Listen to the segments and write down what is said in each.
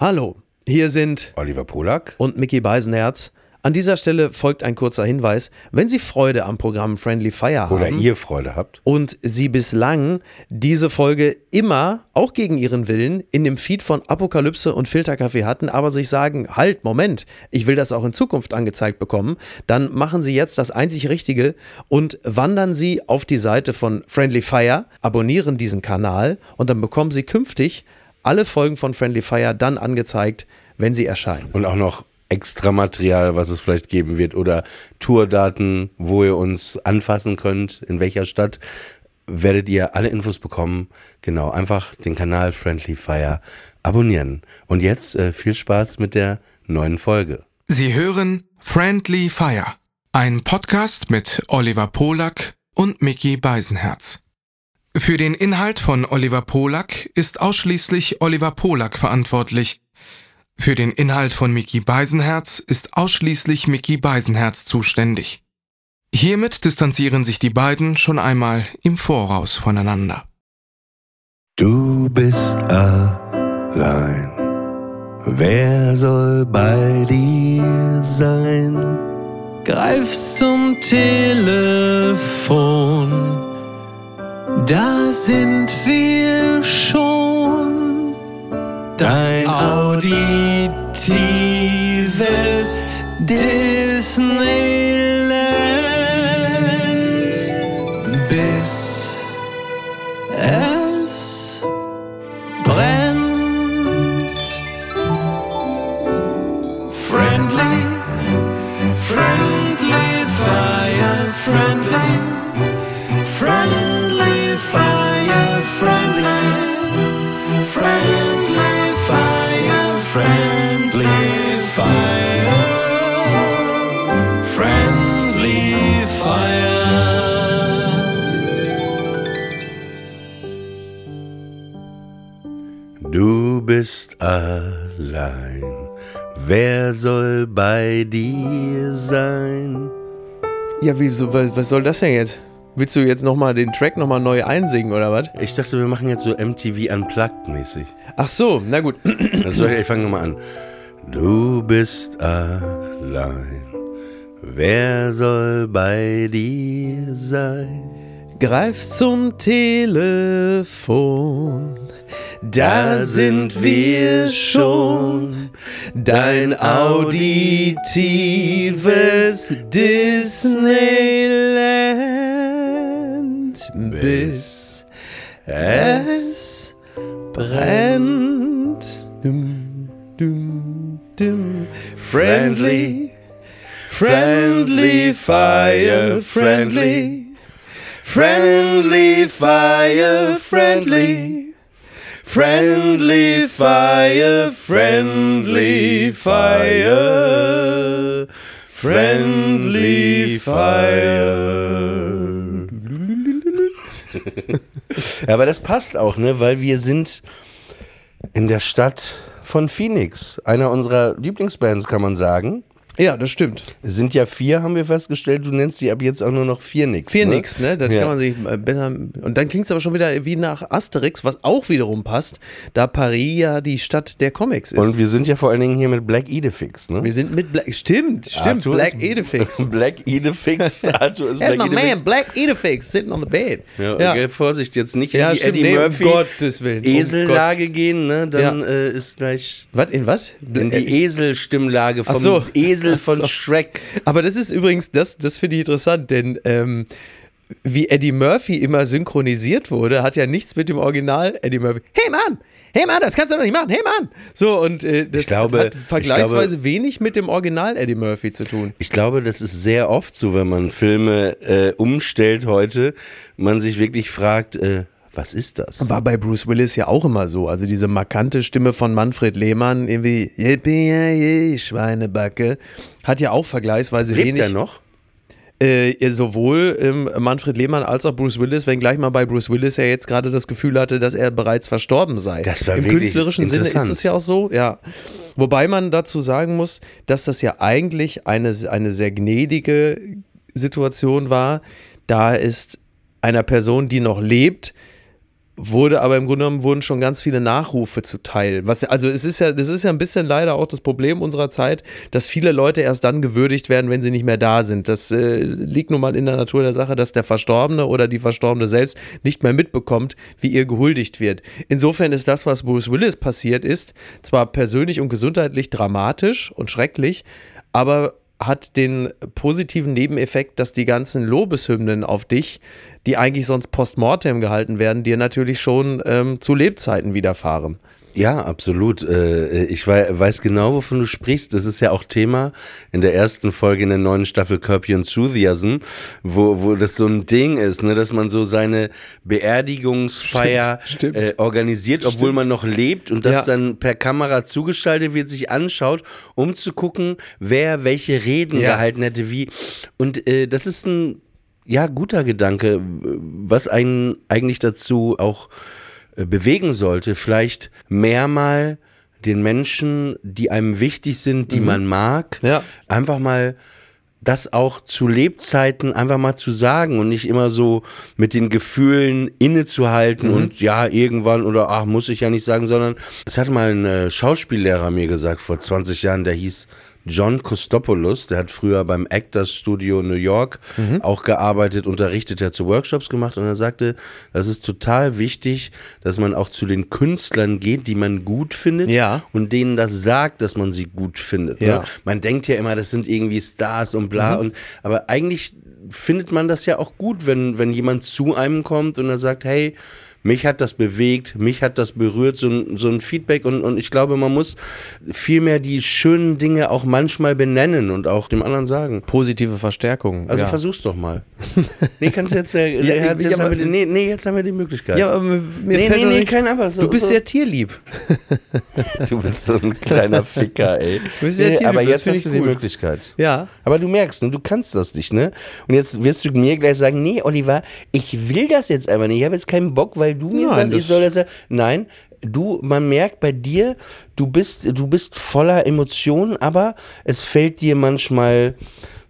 Hallo, hier sind Oliver Polak und Mickey Beisenherz. An dieser Stelle folgt ein kurzer Hinweis. Wenn Sie Freude am Programm Friendly Fire haben oder ihr Freude habt und Sie bislang diese Folge immer, auch gegen Ihren Willen, in dem Feed von Apokalypse und Filterkaffee hatten, aber sich sagen, halt, Moment, ich will das auch in Zukunft angezeigt bekommen, dann machen Sie jetzt das einzig Richtige und wandern Sie auf die Seite von Friendly Fire, abonnieren diesen Kanal und dann bekommen Sie künftig alle Folgen von Friendly Fire dann angezeigt, wenn sie erscheinen. und auch noch extra Material, was es vielleicht geben wird oder Tourdaten, wo ihr uns anfassen könnt, in welcher Stadt, werdet ihr alle Infos bekommen. Genau, einfach den Kanal Friendly Fire abonnieren. Und jetzt äh, viel Spaß mit der neuen Folge. Sie hören Friendly Fire, ein Podcast mit Oliver Polak und Mickey Beisenherz. Für den Inhalt von Oliver Polak ist ausschließlich Oliver Polak verantwortlich. Für den Inhalt von Mickey Beisenherz ist ausschließlich Mickey Beisenherz zuständig. Hiermit distanzieren sich die beiden schon einmal im Voraus voneinander. Du bist allein. Wer soll bei dir sein? Greif zum Telefon, da sind wir schon. Dein auditives Disneyland, bei dir sein? Ja, wie, so, was, was soll das denn jetzt? Willst du jetzt nochmal den Track nochmal neu einsingen oder was? Ich dachte, wir machen jetzt so MTV Unplugged mäßig. Ach so, na gut. Also ich fange nochmal an. Du bist allein. Wer soll bei dir sein? Greif zum Telefon, da sind wir schon. Dein auditives Disneyland, bis es brennt. Dum, dum, dum. Friendly, friendly fire, friendly. Friendly fire, friendly. Friendly fire, friendly fire. Friendly fire. Ja, aber das passt auch, ne? Weil wir sind in der Stadt von Phoenix. Einer unserer Lieblingsbands, kann man sagen. Ja, das stimmt. Es sind ja vier, haben wir festgestellt. Du nennst die ab jetzt auch nur noch Phoenix. Phoenix, ne? Das Ja. kann man sich äh, besser. Und dann klingt es aber schon wieder wie nach Asterix, was auch wiederum passt, da Paris ja die Stadt der Comics ist. Und wir sind ja vor allen Dingen hier mit Black Idefix, ne? wir sind mit Black. Stimmt, stimmt. Arthur Black Edifix. Black Idefix. Arthur ist Black my Idefix. man, Black Edifix, sitting on the bed. Ja, okay, Vorsicht, jetzt nicht in Ja, die stimmt, Eddie nee, um Murphy Gottes Willen, um Esellage gehen, ne? Dann Ja. äh, ist gleich Was, in was? in die Eselstimmlage vom Ach so. Esel Ach von so. Shrek. Aber das ist übrigens, das, das finde ich interessant, denn ähm, wie Eddie Murphy immer synchronisiert wurde, hat ja nichts mit dem Original Eddie Murphy. Hey Mann! Hey Mann, das kannst du doch nicht machen! Hey Mann! So, und äh, das Ich glaube- hat ich vergleichsweise glaube- wenig mit dem Original Eddie Murphy zu tun. Ich glaube, das ist sehr oft so, wenn man Filme äh, umstellt heute, man sich wirklich fragt, äh, was ist das? War bei Bruce Willis ja auch immer so. Also diese markante Stimme von Manfred Lehmann, irgendwie, Yippie, Schweinebacke, hat ja auch vergleichsweise Lebt wenig. er noch? Äh, sowohl ähm, Manfred Lehmann als auch Bruce Willis, wenngleich man bei Bruce Willis ja jetzt gerade das Gefühl hatte, dass er bereits verstorben sei. Das war Im künstlerischen Sinne ist es ja auch so, ja. Wobei man dazu sagen muss, dass das ja eigentlich eine, eine sehr gnädige Situation war, da ist einer Person, die noch lebt, wurde aber im Grunde genommen wurden schon ganz viele Nachrufe zuteil. Was, also es ist ja, das ist ja ein bisschen leider auch das Problem unserer Zeit, dass viele Leute erst dann gewürdigt werden, wenn sie nicht mehr da sind. Das äh, liegt nun mal in der Natur der Sache, dass der Verstorbene oder die Verstorbene selbst nicht mehr mitbekommt, wie ihr gehuldigt wird. Insofern ist das, was Bruce Willis passiert ist, zwar persönlich und gesundheitlich dramatisch und schrecklich, aber hat den positiven Nebeneffekt, dass die ganzen Lobeshymnen auf dich, die eigentlich sonst postmortem gehalten werden, dir natürlich schon ähm, zu Lebzeiten widerfahren. Ja, absolut. Äh, ich weiß genau, wovon du sprichst. Das ist ja auch Thema in der ersten Folge in der neuen Staffel Curb Your Enthusiasm, wo, wo das so ein Ding ist, ne, dass man so seine Beerdigungsfeier Stimmt, stimmt. Äh, organisiert, obwohl Stimmt. man noch lebt und das Ja. dann per Kamera zugeschaltet wird, sich anschaut, um zu gucken, wer welche Reden Ja. gehalten hätte, wie. Und äh, das ist ein ja, guter Gedanke, was einen eigentlich dazu auch äh, bewegen sollte, vielleicht mehr mal den Menschen, die einem wichtig sind, die man mag, Mhm. Ja. einfach mal das auch zu Lebzeiten einfach mal zu sagen und nicht immer so mit den Gefühlen innezuhalten Mhm. und ja, irgendwann oder ach, muss ich ja nicht sagen, sondern es hat mal ein äh, Schauspiellehrer mir gesagt vor 20 Jahren, der hieß John Kostopoulos, der hat früher beim Actors Studio New York Mhm. auch gearbeitet, unterrichtet, der hat so Workshops gemacht und er sagte, das ist total wichtig, dass man auch zu den Künstlern geht, die man gut findet Ja. und denen das sagt, dass man sie gut findet. Ja. Ne? Man denkt ja immer, das sind irgendwie Stars und bla Mhm. und aber eigentlich findet man das ja auch gut, wenn wenn jemand zu einem kommt und er sagt, hey, mich hat das bewegt, mich hat das berührt, so ein, so ein Feedback und, und ich glaube, man muss vielmehr die schönen Dinge auch manchmal benennen und auch dem anderen sagen. Positive Verstärkung. Also ja. versuch's doch mal. nee, kannst jetzt, äh, Ja, jetzt, ja, jetzt aber- haben wir die, nee, nee, jetzt haben wir die Möglichkeit. ja, aber mir nee, fällt nee, nee, kein Aber. So, Du bist so. sehr tierlieb. Du bist so ein kleiner Ficker, ey. bist sehr Nee, tierlieb, aber jetzt hast du die gut. Möglichkeit. Ja. Aber du merkst, ne, du kannst das nicht, ne? Und jetzt wirst du mir gleich sagen, nee, Oliver, ich will das jetzt einfach nicht. Ich habe jetzt keinen Bock, weil du mir Nein, sagst, ich soll das ja. Nein, du, man merkt bei dir, du bist, du bist voller Emotionen, aber es fällt dir manchmal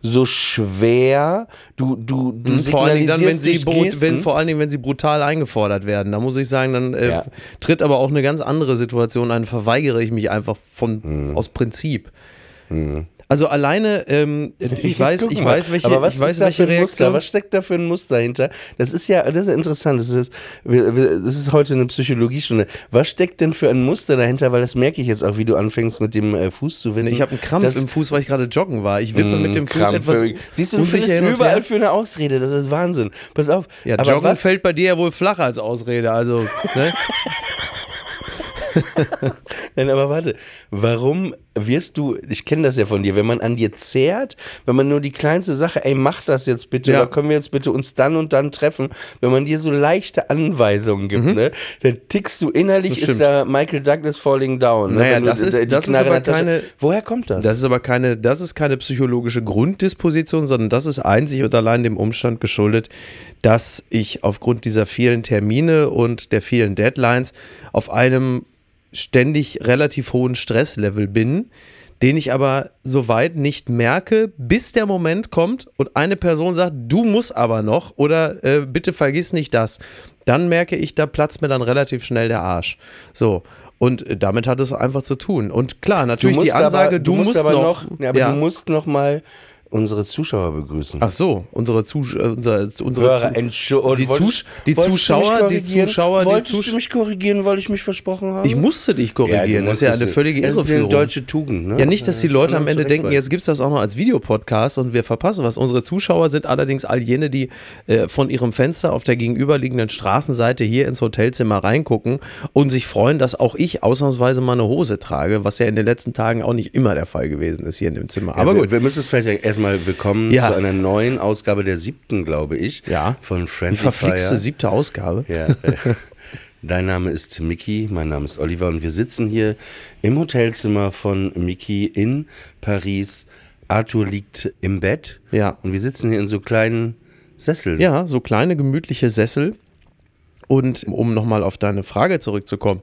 so schwer. Du, du, du Mhm, vor allen Dingen dann, wenn sie, wenn, vor allen Dingen, wenn sie brutal eingefordert werden. Da muss ich sagen, dann äh, Ja. tritt aber auch eine ganz andere Situation ein. Verweigere ich mich einfach von Mhm. aus Prinzip. Also alleine, ähm, ich weiß, ich weiß, welche, Aber was ich weiß, welche für ein Muster? Reaktion. Was steckt da für ein Muster hinter? Das ist ja, das ist interessant. Das ist, das ist heute eine Psychologiestunde. Was steckt denn für ein Muster dahinter? Weil das merke ich jetzt auch, wie du anfängst mit dem äh, Fuß zu winden. Ich habe einen Krampf Das- im Fuß, weil ich gerade joggen war. Ich wippe mit dem Fuß Krampf. etwas Siehst du, du findest überall für eine Ausrede. Das ist Wahnsinn. Pass auf. Ja, Aber Joggen was, fällt bei dir ja wohl flacher als Ausrede. Also, ne? Nein, aber warte, warum wirst du, ich kenne das ja von dir, wenn man an dir zehrt, wenn man nur die kleinste Sache, ey, mach das jetzt bitte, Ja. oder können wir jetzt bitte uns dann und dann treffen, wenn man dir so leichte Anweisungen gibt, ne, dann tickst du innerlich, Mhm. Das ist da Michael Douglas falling down. Ne? Naja, Wenn du das ist- das ist aber keine- Woher kommt das? Das ist aber keine, das ist keine psychologische Grunddisposition, sondern das ist einzig und allein dem Umstand geschuldet, dass ich aufgrund dieser vielen Termine und der vielen Deadlines auf einem ständig relativ hohen Stresslevel bin, den ich aber soweit nicht merke, bis der Moment kommt und eine Person sagt, du musst aber noch oder äh, bitte vergiss nicht das. Dann merke ich, da platzt mir dann relativ schnell der Arsch. So. Und äh, damit hat es einfach zu tun. Und klar, natürlich die Ansage, aber, du, musst, aber noch. ja, aber ja. du musst noch mal unsere Zuschauer begrüßen. Ach so, unsere, Zusch äh, unsere, unsere Hörer, Zu Entschu- die, Zusch die Zuschauer, die? Zuschauer, die Wolltest Zuschauer. du mich korrigieren, weil ich mich versprochen habe? Ich musste dich korrigieren. du das ist ja eine völlige Das ist eine Irreführung. deutsche Tugend, ne? Ja, nicht, dass die Leute am Ende denken, jetzt gibt es das auch noch als Videopodcast und wir verpassen was. Unsere Zuschauer sind allerdings all jene, die äh, von ihrem Fenster auf der gegenüberliegenden Straßenseite hier ins Hotelzimmer reingucken und sich freuen, dass auch ich ausnahmsweise mal eine Hose trage, was ja in den letzten Tagen auch nicht immer der Fall gewesen ist hier in dem Zimmer. Aber ja, gut. Wir, wir müssen es vielleicht erstmal willkommen Ja. zu einer neuen Ausgabe der siebten, glaube ich. Ja. Von Die Friendly verflixte Fire. siebte Ausgabe. Ja. äh, Dein Name ist Miki, mein Name ist Oliver und wir sitzen hier im Hotelzimmer von Miki in Paris. Arthur liegt im Bett Ja. und wir sitzen hier in so kleinen Sesseln. Ja, so kleine gemütliche Sessel. Und um nochmal auf deine Frage zurückzukommen,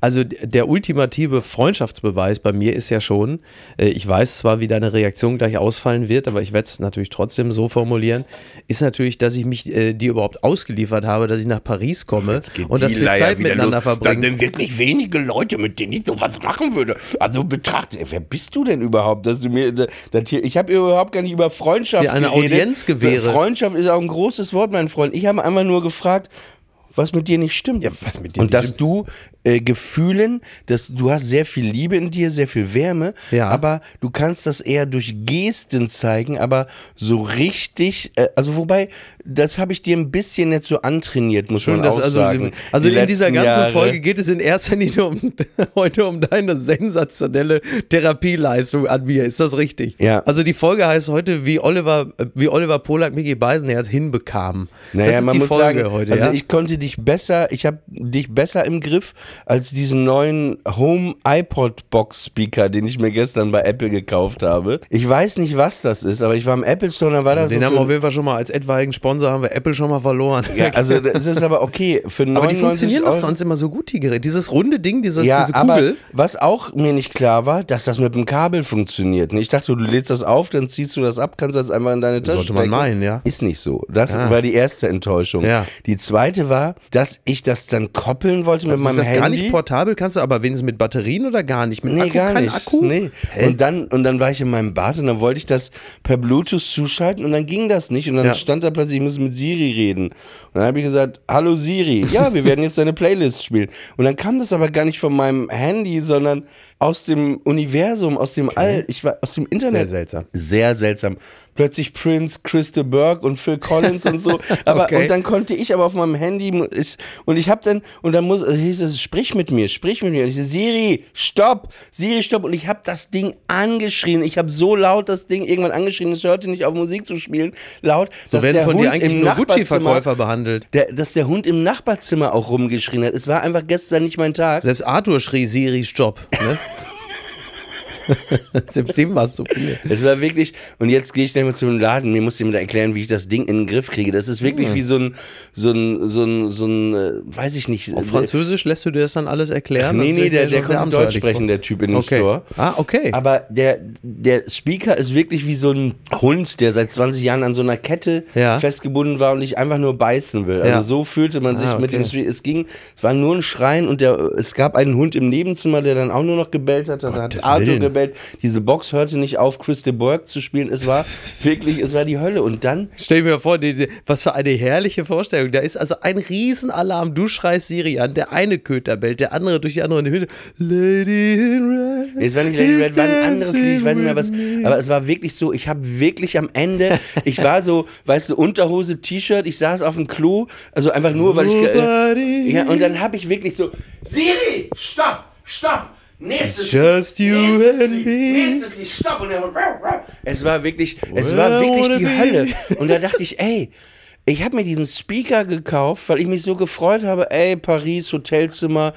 also der ultimative Freundschaftsbeweis bei mir ist ja schon, äh, ich weiß zwar, wie deine Reaktion gleich ausfallen wird, aber ich werde es natürlich trotzdem so formulieren, ist natürlich, dass ich mich äh, dir überhaupt ausgeliefert habe, dass ich nach Paris komme und dass wir Leier Zeit miteinander los. verbringen. Da sind wirklich wenige Leute, mit denen ich sowas machen würde. Also betrachte, wer bist du denn überhaupt, dass du mir das hier, ich habe überhaupt gar nicht über Freundschaft Dir eine geredet. Audienz gewähre. Freundschaft ist auch ein großes Wort, mein Freund. Ich habe einfach nur gefragt, was mit dir nicht stimmt. Ja, was mit dir Und nicht dass stimmt. du äh, Gefühlen, dass du hast sehr viel Liebe in dir, sehr viel Wärme, Ja. aber du kannst das eher durch Gesten zeigen, aber so richtig, äh, also wobei, das habe ich dir ein bisschen jetzt so antrainiert, muss Schön, man auch also, sagen. also Die in dieser ganzen Jahre. Folge geht es in erster Linie um, heute um deine sensationelle Therapieleistung an mir. Ist das richtig? Ja. Also die Folge heißt heute, wie Oliver, wie Oliver Polak Mickey Beisenherz hinbekam. Naja, das ist man die muss Folge sagen, heute. also ja? ich konnte dich besser, ich habe dich besser im Griff als diesen neuen Home iPod Box Speaker, den ich mir gestern bei Apple gekauft habe. Ich weiß nicht, was das ist, aber ich war im Apple Store, da war da Den so haben wir auf jeden Fall schon mal als etwaigen Sponsor haben wir Apple schon mal verloren. ja, also es ist aber okay für 99 aber die funktionieren doch Euro. sonst immer so gut, die Geräte. Dieses runde Ding, dieses, ja, diese aber Kugel. was auch mir nicht klar war, dass das mit dem Kabel funktioniert. Ich dachte, du lädst das auf, dann ziehst du das ab, kannst das einfach in deine Tasche Sollte man meinen, ja. Ist nicht so. Das Ah. war die erste Enttäuschung. Ja. Die zweite war, dass ich das dann koppeln wollte mit Also meinem das Handy. Gar nicht portabel? Kannst du aber wenigstens mit Batterien oder gar nicht? Mit Nee, Akku? gar nicht. Akku? Nee. Hä? Und dann, und dann war ich in meinem Bad und dann wollte ich das per Bluetooth zuschalten und dann ging das nicht. Und dann Ja. stand da plötzlich, ich muss mit Siri reden. Und dann habe ich gesagt, hallo Siri, ja, wir werden jetzt deine Playlist spielen. Und dann kam das aber gar nicht von meinem Handy, sondern aus dem Universum, aus dem All, ich war aus dem Internet. Sehr seltsam. Sehr seltsam. Plötzlich Prince, Christa Burke und Phil Collins und so. Aber Okay. und dann konnte ich aber auf meinem Handy ich, und ich habe dann und dann muss hieß es sprich mit mir, sprich mit mir. Und ich so, Siri, stopp, Siri, stopp und ich habe das Ding angeschrien. Ich habe so laut das Ding irgendwann angeschrien, es hörte nicht auf Musik zu spielen, laut, So dass werden der von Hund dir eigentlich im nur Gucci-Verkäufer behandelt. der, dass der Hund im Nachbarzimmer auch rumgeschrien hat. Es war einfach gestern nicht mein Tag. Selbst Arthur schrie Siri Stopp. Ne? Dem war es so viel. Es war wirklich, und jetzt gehe ich dann mal zum Laden, mir muss jemand erklären, wie ich das Ding in den Griff kriege. Das ist wirklich wie so ein, so ein, so ein, so ein, äh, weiß ich nicht. Auf Französisch lässt du dir das dann alles erklären? Nee, nee, der, der konnte Deutsch sprechen, der Typ in dem Okay. Store. Ah, okay. Aber der, der Speaker ist wirklich wie so ein Hund, der seit 20 Jahren an so einer Kette Ja. festgebunden war und nicht einfach nur beißen will. Also Ja. so fühlte man sich Ah, mit dem okay. Speaker. Es ging, es war nur ein Schreien und der, es gab einen Hund im Nebenzimmer, der dann auch nur noch gebellt hat. Da hat Arthur Willen. Gebellt. Diese Box hörte nicht auf, Chris de Burgh zu spielen. Es war wirklich, es war die Hölle. Und dann Stell mir vor, die, was für eine herrliche Vorstellung. Da ist also ein Riesenalarm. Du schreist Siri an, der eine Köter bellt, der andere durch die andere in die Hütte. Lady in Red. Es war nicht Lady is Red, war ein anderes Lied, ich weiß nicht mehr was. Aber es war wirklich so, ich habe wirklich am Ende, ich war so, weißt du, Unterhose, T-Shirt, ich saß auf dem Klo, also einfach nur, weil ich. Äh, ja, und dann habe ich wirklich so, Siri, stopp, stopp. Nächstes Just you nächstes and Lied, me. nächstes Lied, stopp. Und dann, es war wirklich, es war wirklich die. Hölle. Und da dachte ich, ey, ich habe mir diesen Speaker gekauft, weil ich mich so gefreut habe, ey, Paris, Hotelzimmer.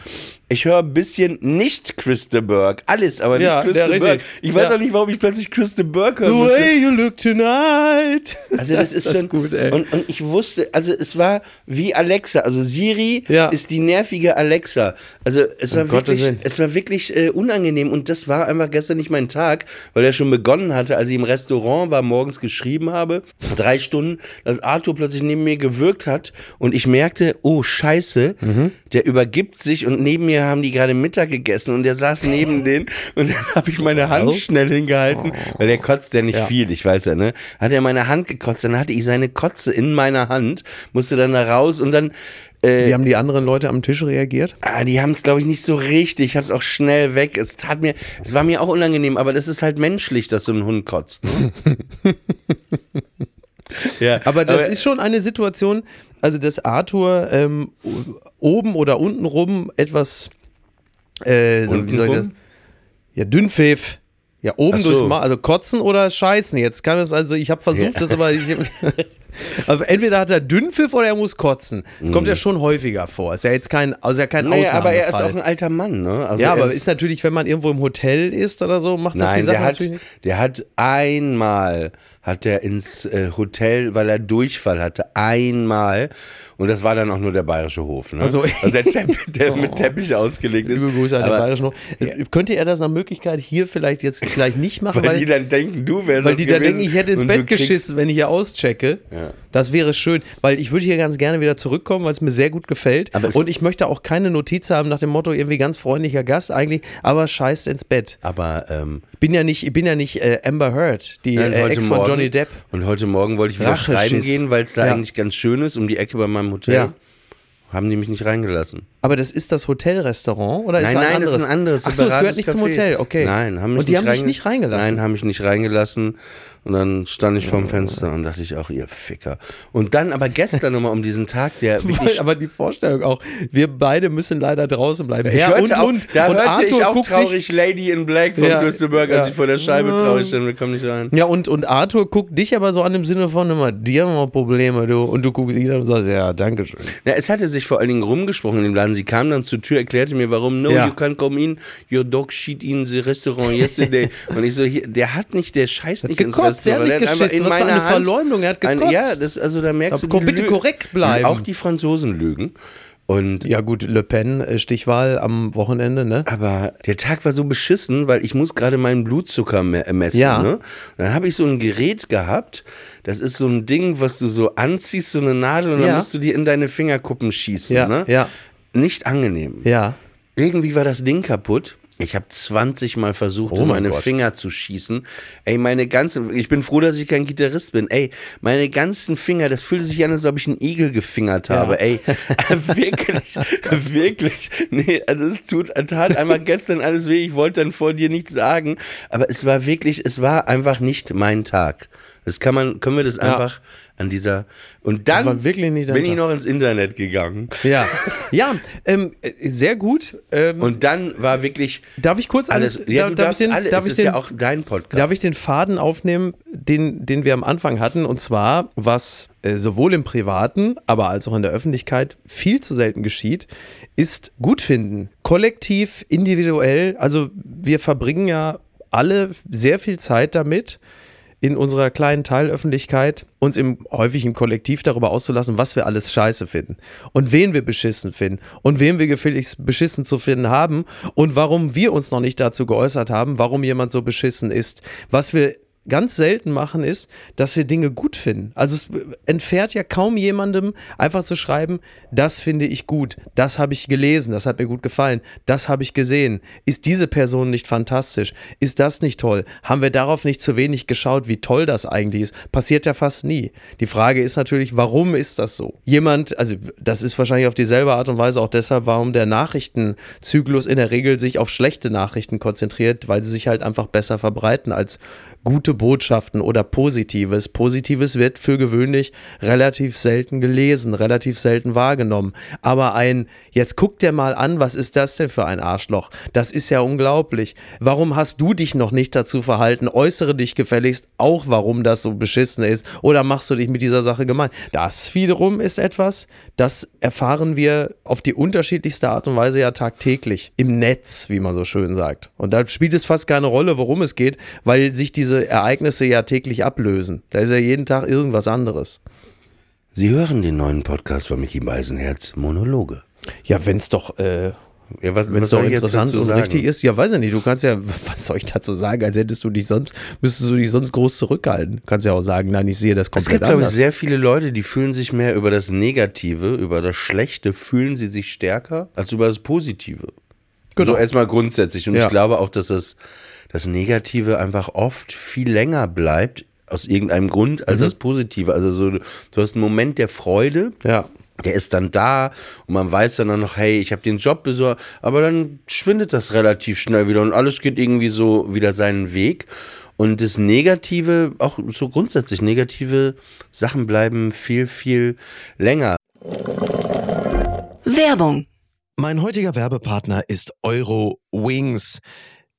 Ich höre ein bisschen nicht Chris de Burgh. Alles, aber nicht Ja, Chris ja, de richtig. Burgh. Ich weiß Ja. auch nicht, warum ich plötzlich Chris de Burgh hören The musste. way you look tonight. Also das ist das schon ist gut, ey. Und, und ich wusste, also es war wie Alexa. Also Siri Ja. ist die nervige Alexa. Also es war Um wirklich, es war wirklich äh, unangenehm und das war einfach gestern nicht mein Tag, weil er schon begonnen hatte, als ich im Restaurant war, morgens geschrieben habe, drei Stunden, dass Arthur plötzlich neben mir gewirkt hat und ich merkte, oh Scheiße, Mhm. der übergibt sich und neben mir haben die gerade Mittag gegessen und der saß neben denen und dann habe ich meine Hand schnell hingehalten, weil der kotzt ja nicht Ja. viel, ich weiß ja, ne? Hat er meine Hand gekotzt, dann hatte ich seine Kotze in meiner Hand, musste dann da raus und dann, äh, Wie haben die anderen Leute am Tisch reagiert? ah, die haben es, glaube ich, nicht so richtig. Ich habe es auch schnell weg. Es tat mir, es war mir auch unangenehm, aber das ist halt menschlich, dass so ein Hund kotzt. Ne? ja, Aber das ist schon eine Situation, also dass Arthur ähm, oben oder unten rum etwas, äh, so, wie soll ich das? Ja, Dünnpfiff. Ja, oben so. durchs Mal, also kotzen oder scheißen. Jetzt kann es also, ich habe versucht, das aber, ich, aber entweder hat er Dünnpfiff oder er muss kotzen. Das kommt ja schon häufiger vor. Ist ja jetzt kein, also ja kein Mhm. Naja, aber er ist auch ein alter Mann, ne? Also ja, er aber ist, ist natürlich, wenn man irgendwo im Hotel ist oder so, macht das die Nein, Sache der hat, natürlich. der hat einmal hat er ins äh, Hotel, weil er Durchfall hatte, einmal. Und das war dann auch nur der bayerische Hof. Ne? Also- also der, Teppich, der mit Oh. Teppich ausgelegt ist. Liebe Grüße an den Bayerischen Hof. Äh, Könnte er das nach Möglichkeit hier vielleicht jetzt gleich nicht machen, Weil, weil, die dann denken, du wärst weil die da gewesen denken, ich hätte ins Bett geschissen, wenn ich hier auschecke. Ja. Das wäre schön, weil ich würde hier ganz gerne wieder zurückkommen, weil es mir sehr gut gefällt. Und ich möchte auch keine Notiz haben nach dem Motto, irgendwie ganz freundlicher Gast eigentlich, aber scheißt ins Bett. Aber ähm, Bin ja nicht, ich bin ja nicht äh, Amber Heard, die äh, Ex von Morgen- Johnny Depp. Und heute Morgen wollte ich wieder Racheschiss. schreiben gehen, weil es da Ja. eigentlich ganz schön ist, um die Ecke bei meinem Hotel. Ja. Haben die mich nicht reingelassen. Aber das ist das Hotelrestaurant oder ist nein, ein nein, anderes? das ist ein anderes. Ach so, es gehört nicht zum Café. Hotel, okay. Nein, haben mich Und die nicht haben dich nicht reingelassen? Nein, haben mich nicht reingelassen. Und dann stand ich vorm Fenster und dachte ich auch, ihr Ficker. Und dann aber gestern nochmal um diesen Tag, der wirklich aber die Vorstellung auch, wir beide müssen leider draußen bleiben. Ich Ja, hörte und, auch, und, da und hörte Arthur ich auch guckt traurig Lady in Black von Ja, Christeberg, als ja. ich vor der Scheibe traurig stand, wir kommen nicht rein. Dich, ja, und, und Arthur guckt dich aber so an im Sinne von immer, die haben wir Probleme, du. Und du guckst ihn an und sagst, ja, danke schön. Na, es hatte sich vor allen Dingen rumgesprochen in dem Laden. Sie kam dann zur Tür, erklärte mir, warum. No, Ja. you can't come in. Your dog shit in the restaurant yesterday. und ich so, hier, der hat nicht, der scheißt nicht ins Gekotzt, der hat Restaurant. nicht hat einfach geschissen. Was für eine Hand Verleumdung, er hat ein- gekotzt. Ja, das, also da merkst Aber du, bitte korrekt bleiben. Auch die Franzosen lügen. Und Ja, gut, Le Pen, äh, Stichwahl am Wochenende, ne? aber der Tag war so beschissen, weil ich muss gerade meinen Blutzucker me messen. Ja. Ne? Und dann habe ich so ein Gerät gehabt. Das ist so ein Ding, was du so anziehst, so eine Nadel, und Ja. dann musst du die in deine Fingerkuppen schießen. Ja, ne? ja, Nicht angenehm. ja. Irgendwie war das Ding kaputt. Ich habe 20 Mal versucht, Oh in mein meine Gott. Finger zu schießen. Ey, meine ganzen, ich bin froh, dass ich kein Gitarrist bin. Ey, meine ganzen Finger, das fühlte sich an, als ob ich einen Igel gefingert habe. Ey, wirklich, wirklich. Nee, also es tut, tat einmal gestern alles weh. Ich wollte dann vor dir nichts sagen, aber es war wirklich, es war einfach nicht mein Tag. Das kann man, können wir das einfach an dieser, und dann bin ich noch ins Internet gegangen. Ja, ja ähm, äh, sehr gut. Ähm, Und dann war wirklich darf ich kurz an- alles. Ja, darf, du darf darfst ich den, alle. darf ich ist den, ja auch dein Podcast. Darf ich den Faden aufnehmen, den, den wir am Anfang hatten? Und zwar, was äh, sowohl im Privaten, aber als auch in der Öffentlichkeit viel zu selten geschieht, ist Gutfinden. Kollektiv, individuell. Also wir verbringen ja alle sehr viel Zeit damit, in unserer kleinen Teilöffentlichkeit uns im häufig im Kollektiv darüber auszulassen, was wir alles scheiße finden und wen wir beschissen finden und wen wir gefälligst beschissen zu finden haben und warum wir uns noch nicht dazu geäußert haben, warum jemand so beschissen ist. Was wir ganz selten machen, ist, dass wir Dinge gut finden. Also es entfährt ja kaum jemandem einfach zu schreiben, das finde ich gut, das habe ich gelesen, das hat mir gut gefallen, das habe ich gesehen. Ist diese Person nicht fantastisch? Ist das nicht toll? Haben wir darauf nicht zu wenig geschaut, wie toll das eigentlich ist? Passiert ja fast nie. Die Frage ist natürlich, warum ist das so? Jemand, also das ist wahrscheinlich auf dieselbe Art und Weise auch deshalb, warum der Nachrichtenzyklus in der Regel sich auf schlechte Nachrichten konzentriert, weil sie sich halt einfach besser verbreiten als gute Botschaften oder Positives. Positives wird für gewöhnlich relativ selten gelesen, relativ selten wahrgenommen. Aber ein, jetzt guck dir mal an, was ist das denn für ein Arschloch? Das ist ja unglaublich. Warum hast du dich noch nicht dazu verhalten? Äußere dich gefälligst auch, warum das so beschissen ist. Oder machst du dich mit dieser Sache gemein? Das wiederum ist etwas, das erfahren wir auf die unterschiedlichste Art und Weise ja tagtäglich im Netz, wie man so schön sagt. Und da spielt es fast keine Rolle, worum es geht, weil sich diese Ereignisse ja täglich ablösen. Da ist ja jeden Tag irgendwas anderes. Sie hören den neuen Podcast von Mickey Beisenherz, Monologe. Ja, wenn es doch, äh, Ja, was, wenn was es doch interessant und sagen? richtig ist, ja, weiß ich nicht. Du kannst ja, was soll ich dazu sagen, als hättest du dich sonst, müsstest du dich sonst groß zurückhalten. Du kannst ja auch sagen, nein, ich sehe das Es komplett gibt, glaube ich, anders. sehr viele Leute, die fühlen sich mehr über das Negative, über das Schlechte, fühlen sie sich stärker als über das Positive. Genau. So erstmal grundsätzlich. Und Ja. ich glaube auch, dass das, das Negative einfach oft viel länger bleibt, aus irgendeinem Grund, Mhm. als das Positive. Also so, du hast einen Moment der Freude, ja. der ist dann da und man weiß dann noch, hey, ich habe den Job besorgt, aber dann schwindet das relativ schnell wieder und alles geht irgendwie so wieder seinen Weg. Und das Negative, auch so grundsätzlich negative Sachen bleiben viel, viel länger. Werbung. Mein heutiger Werbepartner ist Euro Wings.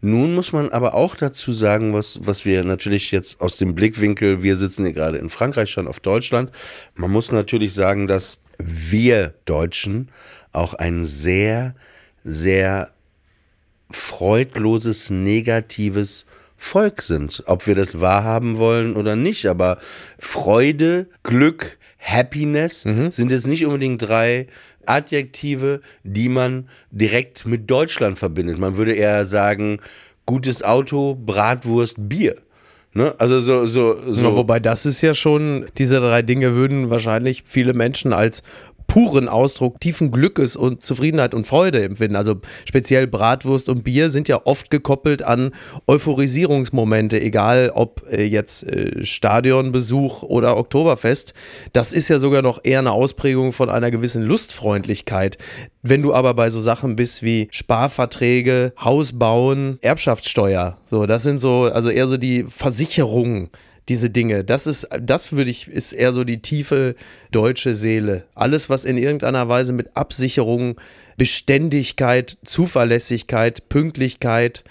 Nun muss man aber auch dazu sagen, was, was wir natürlich jetzt aus dem Blickwinkel, wir sitzen hier gerade in Frankreich, schon auf Deutschland. Man muss natürlich sagen, dass wir Deutschen auch ein sehr, sehr freudloses, negatives Volk sind. Ob wir das wahrhaben wollen oder nicht. Aber Freude, Glück, Happiness mhm. sind jetzt nicht unbedingt drei Adjektive, die man direkt mit Deutschland verbindet. Man würde eher sagen, gutes Auto, Bratwurst, Bier. Ne? Also so, so, so. Ja, wobei das ist ja schon, diese drei Dinge würden wahrscheinlich viele Menschen als puren Ausdruck tiefen Glückes und Zufriedenheit und Freude empfinden. Also speziell Bratwurst und Bier sind ja oft gekoppelt an Euphorisierungsmomente, egal ob äh, jetzt äh, Stadionbesuch oder Oktoberfest. Das ist ja sogar noch eher eine Ausprägung von einer gewissen Lustfreundlichkeit. Wenn du aber bei so Sachen bist wie Sparverträge, Haus bauen, Erbschaftssteuer, so, das sind so, also eher so die Versicherungen, diese Dinge. Das ist, das würde ich, ist eher so die tiefe deutsche Seele. Alles, was in irgendeiner Weise mit Absicherung, Beständigkeit, Zuverlässigkeit, Pünktlichkeit,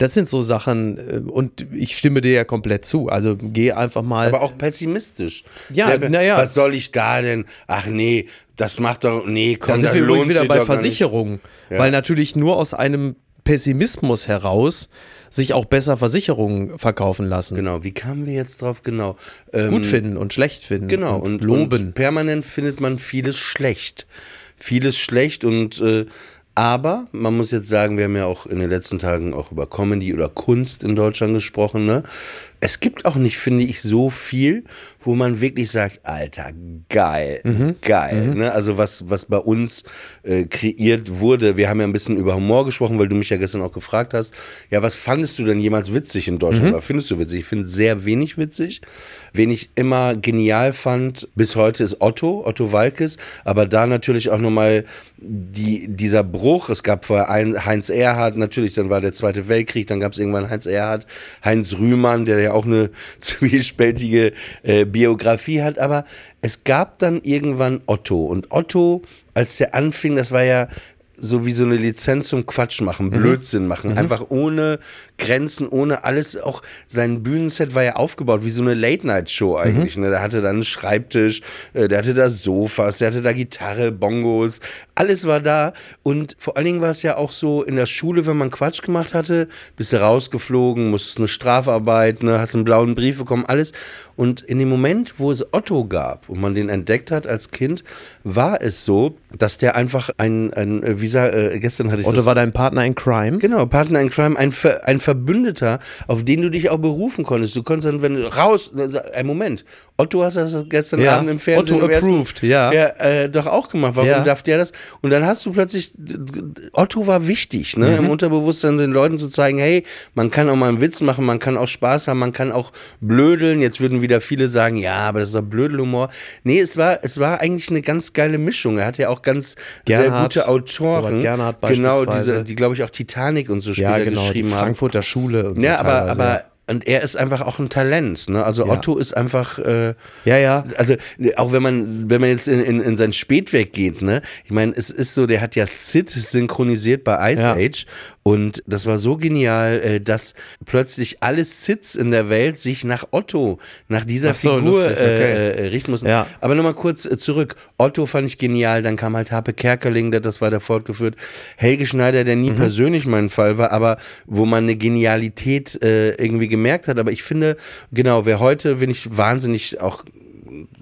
das sind so Sachen, äh, und ich stimme dir ja komplett zu. Also geh einfach mal. Aber auch pessimistisch. Ja, naja. Was soll ich da denn? Ach nee, das macht doch, nee, komm, da sind wir übrigens wieder bei Versicherungen. Ja. Weil natürlich nur aus einem Pessimismus heraus sich auch besser Versicherungen verkaufen lassen. Genau, wie kamen wir jetzt drauf? Genau. Ähm, Gut finden und schlecht finden. Genau, und, und loben. Und permanent findet man vieles schlecht. Vieles schlecht und äh, aber man muss jetzt sagen, wir haben ja auch in den letzten Tagen auch über Comedy oder Kunst in Deutschland gesprochen. Ne? Es gibt auch nicht, finde ich, so viel, wo man wirklich sagt, Alter, geil, mhm. geil. Mhm. Ne? Also was, was bei uns äh, kreiert wurde. Wir haben ja ein bisschen über Humor gesprochen, weil du mich ja gestern auch gefragt hast. Ja, was fandest du denn jemals witzig in Deutschland? Mhm. Oder findest du witzig? Ich finde sehr wenig witzig. Wen ich immer genial fand bis heute ist Otto, Otto Walkes. Aber da natürlich auch nochmal die, dieser Bruch. Es gab vorher Heinz Erhardt, natürlich, dann war der Zweite Weltkrieg, dann gab es irgendwann Heinz Erhardt, Heinz Rühmann, der ja auch eine zwiespältige äh, Biografie hat, aber es gab dann irgendwann Otto. Und Otto, als der anfing, das war ja so wie so eine Lizenz zum Quatsch machen, mhm. Blödsinn machen, mhm. einfach ohne Grenzen, ohne alles. Auch sein Bühnenset war ja aufgebaut wie so eine Late-Night-Show eigentlich. Mhm. Ne? Der hatte dann einen Schreibtisch, äh, der hatte da Sofas, der hatte da Gitarre, Bongos, alles war da. Und vor allen Dingen war es ja auch so in der Schule, wenn man Quatsch gemacht hatte, bist du rausgeflogen, musstest eine Strafarbeit, ne, hast einen blauen Brief bekommen, alles. Und in dem Moment, wo es Otto gab und man den entdeckt hat als Kind, war es so, dass der einfach ein, ein wie sag, äh, gestern hatte ich Otto das. war dein Partner in Crime. Genau, Partner in Crime, ein, Ver, ein Verbündeter, auf den du dich auch berufen konntest. Du konntest dann, wenn du raus, ein Moment, Otto hat das gestern Ja, Abend im Fernsehen Otto im ersten- approved, ja. ja äh, doch auch gemacht. Warum Ja. darf der das? Und dann hast du plötzlich, Otto war wichtig, ne, Mhm. im Unterbewusstsein den Leuten zu zeigen, hey, man kann auch mal einen Witz machen, man kann auch Spaß haben, man kann auch blödeln. Jetzt würden wieder viele sagen, ja, aber das ist doch Blödelhumor. Nee, es war, es war eigentlich eine ganz geile Mischung. Er hat ja auch ganz Gernhardt, sehr gute Autoren. Genau, diese, die glaube ich auch Titanic und so Ja, später genau, die geschrieben haben. Frankfurter Schule und so. Ja, aber, teilweise. aber und er ist einfach auch ein Talent. Ne? Also Ja. Otto ist einfach, äh, Ja, ja. also auch wenn man, wenn man jetzt in, in, in sein Spätwerk geht, ne, ich meine, es ist so, der hat ja Sid synchronisiert bei Ice Ja. Age und das war so genial, äh, dass plötzlich alle Sids in der Welt sich nach Otto, nach dieser so, Figur lustig, okay. äh, äh, richten mussten. Ja. Aber nochmal kurz äh, zurück. Otto fand ich genial, dann kam halt Harpe Kerkeling, der das weiter fortgeführt. Helge Schneider, der Mhm. nie persönlich mein Fall war, aber wo man eine Genialität äh, irgendwie gemerkt hat. Aber ich finde, genau, wer heute, bin ich wahnsinnig auch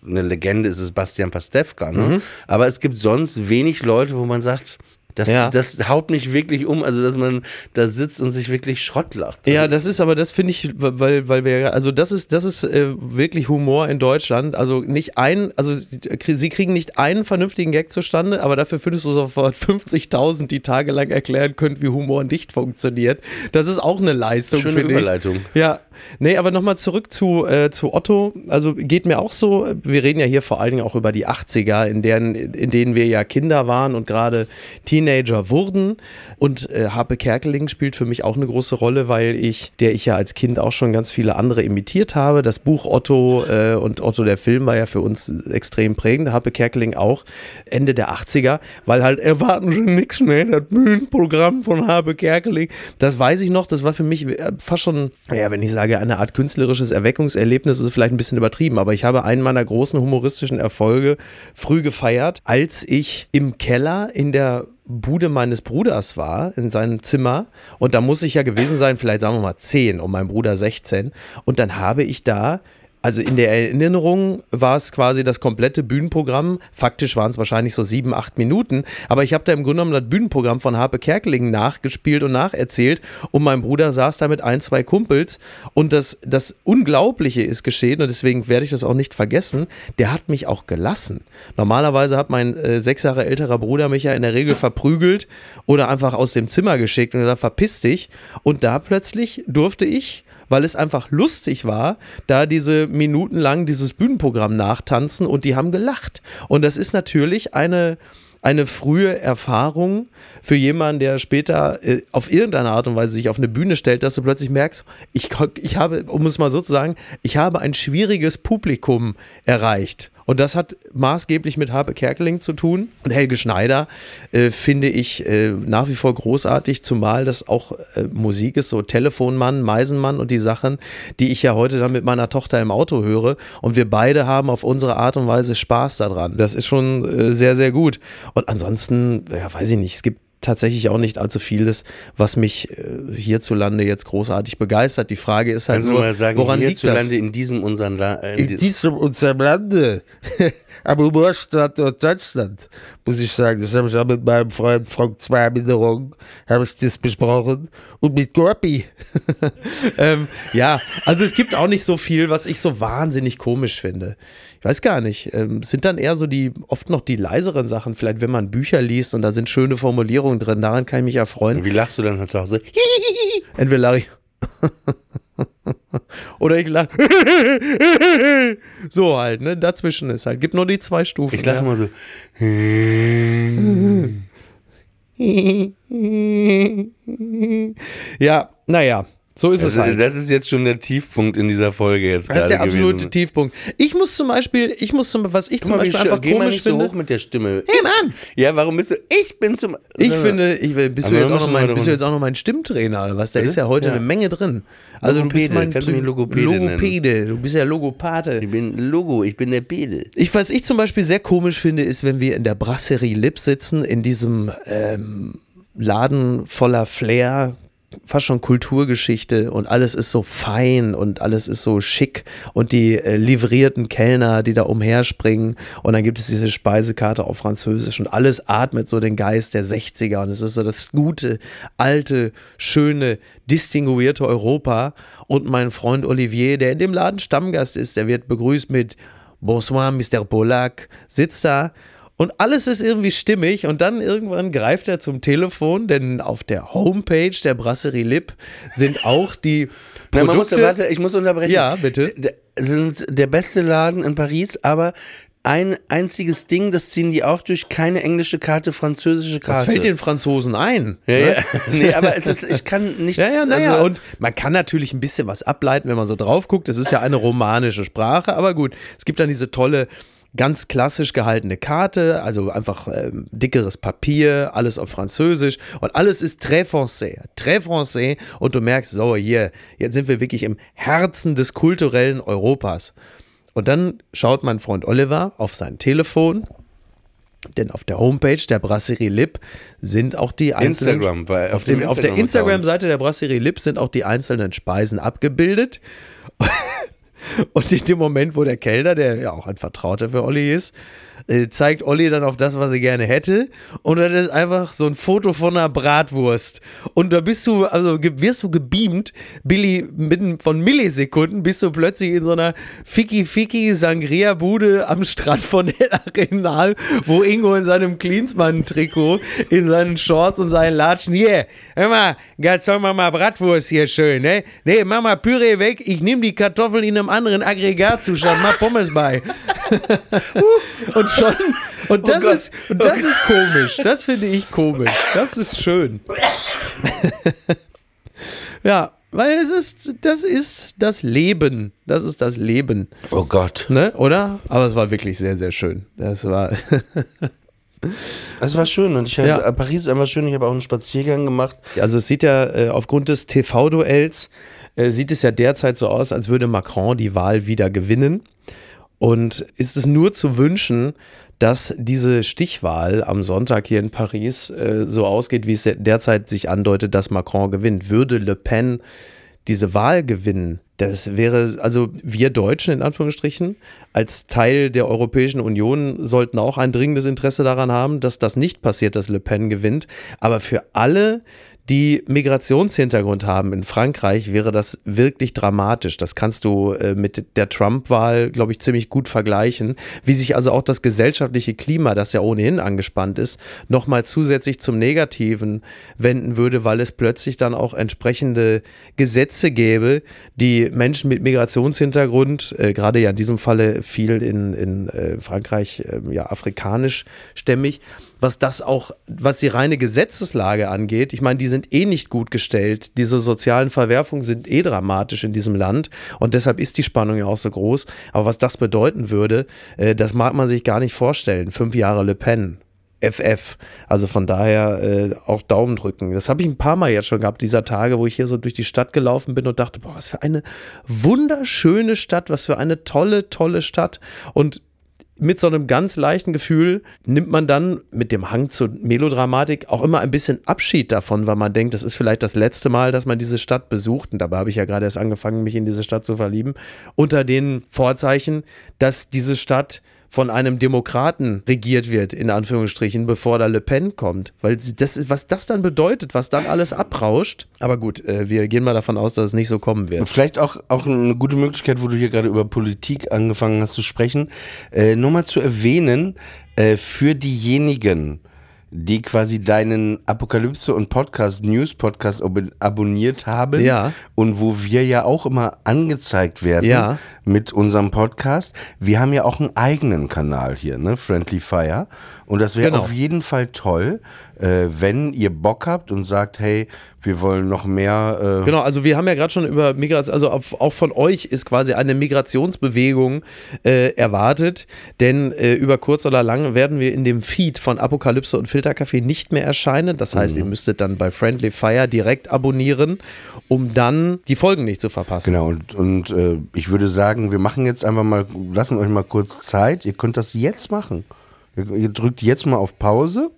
eine Legende ist es Bastian Pastewka, ne? Mhm. Aber es gibt sonst wenig Leute, wo man sagt, das, Ja. das haut mich wirklich um, also dass man da sitzt und sich wirklich Schrott lacht. Ja, Also, das ist aber, das finde ich, weil, weil wir, also das ist, das ist äh, wirklich Humor in Deutschland. Also nicht ein, also sie sie kriegen nicht einen vernünftigen Gag zustande, aber dafür findest du sofort 50.000, die tagelang erklären können, wie Humor nicht funktioniert. Das ist auch eine Leistung, Schöne finde ich. Überleitung. Ja, nee, aber nochmal zurück zu, äh, zu Otto. Also geht mir auch so, wir reden ja hier vor allen Dingen auch über die 80er, in, deren, in denen wir ja Kinder waren und gerade Teenager wurden. Und äh, Harpe Kerkeling spielt für mich auch eine große Rolle, weil ich, der ich ja als Kind auch schon ganz viele andere imitiert habe. Das Buch Otto äh, und Otto der Film war ja für uns extrem prägend. Harpe Kerkeling auch Ende der 80er, weil halt erwarten Sie nichts mehr, das Bühnenprogramm von Harpe Kerkeling. Das weiß ich noch, das war für mich äh, fast schon, ja, wenn ich sage, eine Art künstlerisches Erweckungserlebnis, ist vielleicht ein bisschen übertrieben, aber ich habe einen meiner großen humoristischen Erfolge früh gefeiert, als ich im Keller in der Bude meines Bruders war, in seinem Zimmer. Und da muss ich ja gewesen sein, vielleicht sagen wir mal 10 und mein Bruder 16. Und dann habe ich da also in der Erinnerung war es quasi das komplette Bühnenprogramm. Faktisch waren es wahrscheinlich so sieben, acht Minuten. Aber ich habe da im Grunde genommen das Bühnenprogramm von Harpe Kerkeling nachgespielt und nacherzählt. Und mein Bruder saß da mit ein, zwei Kumpels. Und das, das Unglaubliche ist geschehen. Und deswegen werde ich das auch nicht vergessen. Der hat mich auch gelassen. Normalerweise hat mein äh, sechs Jahre älterer Bruder mich ja in der Regel verprügelt oder einfach aus dem Zimmer geschickt und gesagt, verpiss dich. Und da plötzlich durfte ich weil es einfach lustig war, da diese Minuten lang dieses Bühnenprogramm nachtanzen und die haben gelacht. Und das ist natürlich eine, eine frühe Erfahrung für jemanden, der später äh, auf irgendeine Art und Weise sich auf eine Bühne stellt, dass du plötzlich merkst, ich, ich habe, um es mal so zu sagen, ich habe ein schwieriges Publikum erreicht. Und das hat maßgeblich mit Harpe Kerkeling zu tun. Und Helge Schneider äh, finde ich äh, nach wie vor großartig, zumal das auch äh, Musik ist, so Telefonmann, Meisenmann und die Sachen, die ich ja heute dann mit meiner Tochter im Auto höre. Und wir beide haben auf unsere Art und Weise Spaß daran. Das ist schon äh, sehr, sehr gut. Und ansonsten, ja, weiß ich nicht, es gibt tatsächlich auch nicht allzu vieles, was mich äh, hierzulande jetzt großartig begeistert. Die Frage ist halt du nur, sagen, woran liegt das? hierzulande in diesem unseren La äh, In diesem unserem Lande, am Humorstandort Deutschland, muss ich sagen, das habe ich auch mit meinem Freund Frank Zweiminderung, habe ich das besprochen und mit Gorpi. ähm, ja, also es gibt auch nicht so viel, was ich so wahnsinnig komisch finde. Ich weiß gar nicht. Ähm, es sind dann eher so die, oft noch die leiseren Sachen, vielleicht wenn man Bücher liest und da sind schöne Formulierungen drin, daran kann ich mich erfreuen. Wie lachst du dann zu Hause? Entweder lache ich. Oder ich lache. so halt, ne? Dazwischen ist halt. Gibt nur die zwei Stufen. Ich lache ja. immer so. Ja, naja. So ist Das, es halt. das ist jetzt schon der Tiefpunkt in dieser Folge jetzt Das ist der absolute gewesen. Tiefpunkt. Ich muss zum Beispiel, ich muss zum, was ich Guck zum mal, Beispiel einfach geh mal komisch nicht so finde. hoch mit der Stimme. Hey Mann! Ja, warum bist du? Ich bin zum. Ich finde, ich, bist, du jetzt noch müssen mein, mal bist du jetzt auch noch mein Stimmtrainer oder was? Da Bitte? ist ja heute Ja. eine Menge drin. Also du bist mein kannst du mich Logopäde nennen? Logopäde. Du bist ja Logopate. Ich bin Logo, ich bin der Pede. Ich, was ich zum Beispiel sehr komisch finde, ist, wenn wir in der Brasserie Lip sitzen, in diesem ähm, Laden voller Flair, fast schon Kulturgeschichte und alles ist so fein und alles ist so schick und die äh, livrierten Kellner, die da umherspringen und dann gibt es diese Speisekarte auf Französisch und alles atmet so den Geist der 60er und es ist so das gute, alte, schöne, distinguierte Europa und mein Freund Olivier, der in dem Laden Stammgast ist, der wird begrüßt mit Bonsoir, Mr. Polak, sitzt da und alles ist irgendwie stimmig und dann irgendwann greift er zum Telefon, denn auf der Homepage der Brasserie Lip sind auch die Nein, man muss, Produkte. warte, ich muss unterbrechen. Ja, bitte. D- sind der beste Laden in Paris, aber ein einziges Ding, das ziehen die auch durch, keine englische Karte, französische Was Karte. fällt den Franzosen ein? ja, ne? ja. nee, aber es ist, ich kann nichts. Ja, ja, naja, also, und man kann natürlich ein bisschen was ableiten, wenn man so drauf guckt. Es ist ja eine romanische Sprache, aber gut, es gibt dann diese tolle, ganz klassisch gehaltene Karte, also einfach ähm, dickeres Papier, alles auf Französisch und alles ist très français, très français und du merkst, so hier, jetzt sind wir wirklich im Herzen des kulturellen Europas. Und dann schaut mein Freund Oliver auf sein Telefon, denn auf der Homepage der Brasserie Lip sind auch die einzelnen Instagram, bei- auf, auf dem, auf der. Instagram-Seite der Brasserie Lip sind auch die einzelnen Speisen abgebildet. Und in dem Moment, wo der Kellner, der ja auch ein Vertrauter für Olli ist, zeigt Olli dann auf das, was er gerne hätte. Und das ist einfach so ein Foto von einer Bratwurst. Und da bist du, also wirst du gebeamt, Billy, mitten von Millisekunden bist du plötzlich in so einer Ficky-Ficky Sangria-Bude am Strand von El Arenal, wo Ingo in seinem Klinsmann-Trikot, in seinen Shorts und seinen Latschen, hier, hör mal, jetzt sagen wir mal Bratwurst hier schön, ne? Nee, mach mal Püree weg, ich nehme die Kartoffeln in einem anderen Aggregatzustand, mach Pommes bei. und schon, und das Gott. ist, und das ist komisch, das finde ich komisch, das ist schön. ja, weil es ist, das ist das Leben, das ist das Leben, oh Gott. ne, oder? Aber es war wirklich sehr, sehr schön. Das war, Das war schön und ich habe Ja. äh, Paris ist einfach schön. Ich habe auch einen Spaziergang gemacht. Also es sieht ja äh, aufgrund des TV-Duells äh, sieht es ja derzeit so aus, als würde Macron die Wahl wieder gewinnen. Und ist es nur zu wünschen, dass diese Stichwahl am Sonntag hier in Paris äh, so ausgeht, wie es derzeit sich andeutet, dass Macron gewinnt. Würde Le Pen diese Wahl gewinnen, das wäre, also wir Deutschen in Anführungsstrichen, als Teil der Europäischen Union sollten auch ein dringendes Interesse daran haben, dass das nicht passiert, dass Le Pen gewinnt. Aber für alle, die Migrationshintergrund haben in Frankreich, wäre das wirklich dramatisch. Das kannst du äh, mit der Trump-Wahl, glaube ich, ziemlich gut vergleichen. Wie sich also auch das gesellschaftliche Klima, das ja ohnehin angespannt ist, nochmal zusätzlich zum Negativen wenden würde, weil es plötzlich dann auch entsprechende Gesetze gäbe, die Menschen mit Migrationshintergrund, äh, gerade ja in diesem Falle viel in, in äh, Frankreich, äh, ja, afrikanischstämmig, was das auch, was die reine Gesetzeslage angeht, ich meine, die sind eh nicht gut gestellt. Diese sozialen Verwerfungen sind eh dramatisch in diesem Land und deshalb ist die Spannung ja auch so groß. Aber was das bedeuten würde, äh, das mag man sich gar nicht vorstellen. Fünf Jahre Le Pen. FF. Also von daher äh, auch Daumen drücken. Das habe ich ein paar Mal jetzt schon gehabt, dieser Tage, wo ich hier so durch die Stadt gelaufen bin und dachte, boah, was für eine wunderschöne Stadt, was für eine tolle, tolle Stadt. Und mit so einem ganz leichten Gefühl nimmt man dann mit dem Hang zur Melodramatik auch immer ein bisschen Abschied davon, weil man denkt, das ist vielleicht das letzte Mal, dass man diese Stadt besucht. Und dabei habe ich ja gerade erst angefangen, mich in diese Stadt zu verlieben. Unter den Vorzeichen, dass diese Stadt von einem Demokraten regiert wird, in Anführungsstrichen, bevor da Le Pen kommt. Weil das, was das dann bedeutet, was dann alles abrauscht. Aber gut, äh, wir gehen mal davon aus, dass es nicht so kommen wird. Vielleicht auch, auch eine gute Möglichkeit, wo du hier gerade über Politik angefangen hast zu sprechen, äh, nur mal zu erwähnen, äh, für diejenigen, die quasi deinen Apokalypse und Podcast, News Podcast ab abonniert haben Ja. und wo wir ja auch immer angezeigt werden Ja. mit unserem Podcast. Wir haben ja auch einen eigenen Kanal hier, ne? Friendly Fire. Und das wäre Genau. auf jeden Fall toll, äh, wenn ihr Bock habt und sagt, hey, wir wollen noch mehr. Äh, Genau, also wir haben ja gerade schon über Migration, also auf, auch von euch ist quasi eine Migrationsbewegung äh, erwartet, denn äh, über kurz oder lang werden wir in dem Feed von Apokalypse und Filterkaffee nicht mehr erscheinen. Das heißt, ihr müsstet dann bei Friendly Fire direkt abonnieren, um dann die Folgen nicht zu verpassen. Genau, und, und äh, ich würde sagen, wir machen jetzt einfach mal, lassen euch mal kurz Zeit. Ihr könnt das jetzt machen. Ihr, ihr drückt jetzt mal auf Pause.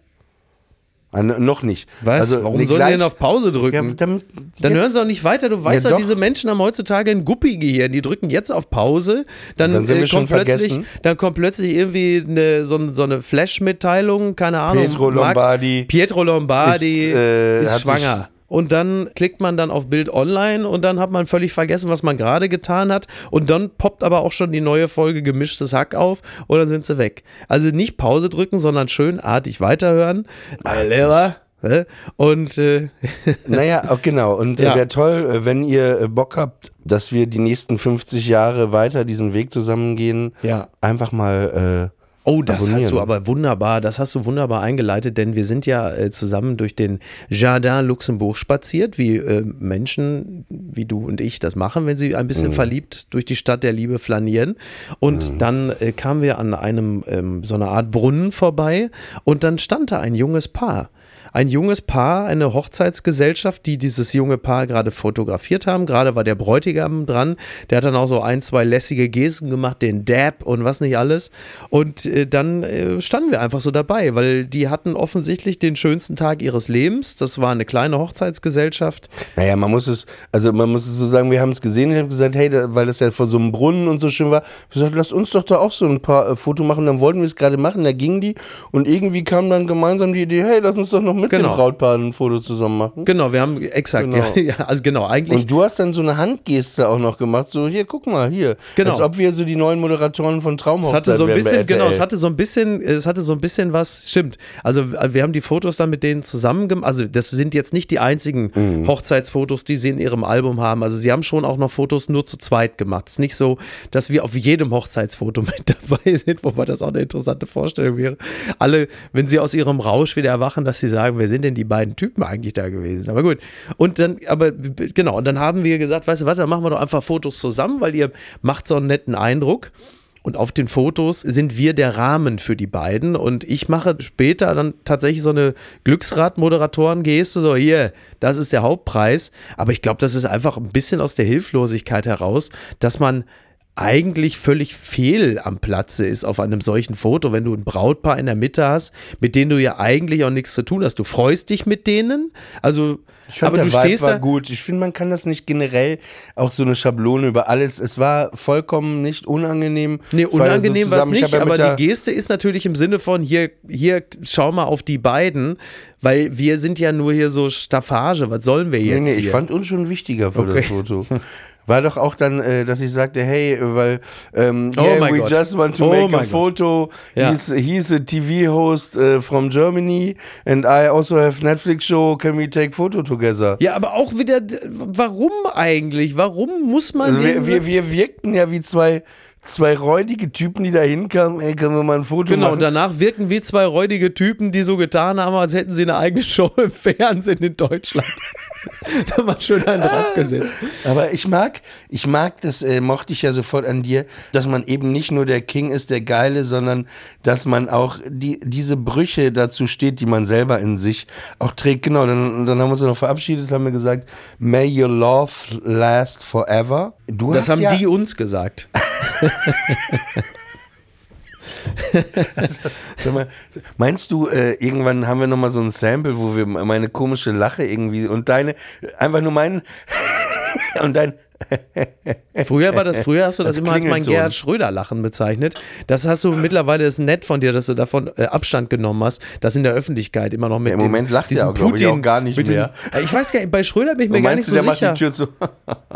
Ah, noch nicht. Was? Also, Warum nee, sollen sie denn auf Pause drücken? Ja, Dann jetzt- hören sie doch nicht weiter. Du weißt Ja, doch, diese Menschen haben heutzutage ein Guppi-Gehirn. Die drücken jetzt auf Pause. Dann, Dann sind wir äh, kommt schon plötzlich, dann kommt plötzlich irgendwie eine, so, so eine Flash-Mitteilung, keine Ahnung. Pietro Marc- Lombardi Pietro Lombardi ist, äh, ist schwanger. Und dann klickt man dann auf Bild online und dann hat man völlig vergessen, was man gerade getan hat. Und dann poppt aber auch schon die neue Folge gemischtes Hack auf und dann sind sie weg. Also nicht Pause drücken, sondern schön artig weiterhören. Lehrer. Und äh, Naja, auch genau. Und Ja. äh, wäre toll, äh, wenn ihr äh, Bock habt, dass wir die nächsten 50 Jahre weiter diesen Weg zusammengehen. Ja. Einfach mal. Äh, Oh, das abonnieren. hast du aber wunderbar, das hast du wunderbar eingeleitet, denn wir sind ja äh, zusammen durch den Jardin Luxembourg spaziert, wie äh, Menschen wie du und ich das machen, wenn sie ein bisschen verliebt durch die Stadt der Liebe flanieren. Und dann äh, kamen wir an einem ähm, so einer Art Brunnen vorbei und dann stand da ein junges Paar. Ein junges Paar, eine Hochzeitsgesellschaft, die dieses junge Paar gerade fotografiert haben. Gerade war der Bräutigam dran. Der hat dann auch so ein, zwei lässige Gesten gemacht, den Dab und was nicht alles. Und äh, dann äh, standen wir einfach so dabei, weil die hatten offensichtlich den schönsten Tag ihres Lebens. Das war eine kleine Hochzeitsgesellschaft. naja, man muss es, also man muss es so sagen, wir haben es gesehen, ich habe gesagt, hey, da, weil das ja vor so einem Brunnen und so schön war, ich gesagt, lass uns doch da auch so ein paar äh, Foto machen. Dann wollten wir es gerade machen, da gingen die und irgendwie kam dann gemeinsam die Idee, hey, lass uns doch noch mit Genau. dem Brautpaar ein Foto zusammen machen. Genau, wir haben exakt, Genau. ja, ja, also genau, eigentlich. Und du hast dann so eine Handgeste auch noch gemacht, so hier, guck mal, hier. Genau. Als ob wir so die neuen Moderatoren von Traumhochzeit hatte so ein bisschen, genau, es hatte so ein bisschen, es hatte so ein bisschen was, stimmt. Also wir haben die Fotos dann mit denen zusammen gemacht. Also das sind jetzt nicht die einzigen Mhm. Hochzeitsfotos, die sie in ihrem Album haben. Also sie haben schon auch noch Fotos nur zu zweit gemacht. Es ist nicht so, dass wir auf jedem Hochzeitsfoto mit dabei sind, wobei das auch eine interessante Vorstellung wäre. Alle, wenn sie aus ihrem Rausch wieder erwachen, dass sie sagen, wer sind denn die beiden Typen eigentlich da gewesen? Aber gut. Und dann, aber genau, und dann haben wir gesagt, weißt du was, dann machen wir doch einfach Fotos zusammen, weil ihr macht so einen netten Eindruck. Und auf den Fotos sind wir der Rahmen für die beiden. Und ich mache später dann tatsächlich so eine Glücksrad-Moderatoren-Geste, so hier, das ist der Hauptpreis. Aber ich glaube, das ist einfach ein bisschen aus der Hilflosigkeit heraus, dass man eigentlich völlig fehl am Platze ist auf einem solchen Foto, wenn du ein Brautpaar in der Mitte hast, mit denen du ja eigentlich auch nichts zu tun hast. Du freust dich mit denen, also Ich fand, aber der du Vibe stehst war da, gut. Ich finde, man kann das nicht generell auch so eine Schablone über alles. Es war vollkommen nicht unangenehm. Nee, so unangenehm war es ich nicht, ja aber die Geste ist natürlich im Sinne von hier, hier, schau mal auf die beiden, weil wir sind ja nur hier so Staffage, was sollen wir jetzt Nee, nee, ich hier? fand uns schon wichtiger für Okay. das Foto. War doch auch dann, äh, dass ich sagte, hey, weil ähm, Oh yeah, we Gott. just want to Oh make a photo. Ja. He's, he's a TV host uh, from Germany and I also have Netflix show. Can we take photo together? ja, aber auch wieder, warum eigentlich? Warum muss man Also wir, wir, wir wirkten ja wie zwei, zwei räudige Typen, die da hinkamen. Ey, können wir mal ein Foto Genau, machen? und danach wirken wie zwei räudige Typen, die so getan haben, als hätten sie eine eigene Show im Fernsehen in Deutschland. da wir schön einen draufgesetzt. Aber ich mag, ich mag, das äh, mochte ich ja sofort an dir, dass man eben nicht nur der King ist, der Geile, sondern dass man auch die, diese Brüche dazu steht, die man selber in sich auch trägt. Genau, dann, dann haben wir uns noch verabschiedet, haben wir gesagt, may your love last forever. Du Das haben ja, die uns gesagt. Sag mal, meinst du, äh, irgendwann haben wir nochmal so ein Sample, wo wir meine komische Lache irgendwie und deine, einfach nur meinen und dein Früher war das, früher hast du das, Das immer als mein so. Gerhard Schröder-Lachen bezeichnet. Das hast du mittlerweile, das ist nett von dir, dass du davon äh, Abstand genommen hast, das in der Öffentlichkeit immer noch mit Ja, im dem, Moment lacht diesem er auch, ich, auch gar nicht mit mehr. Diesem, Äh, ich weiß gar nicht, bei Schröder bin ich mir gar nicht du, so sicher.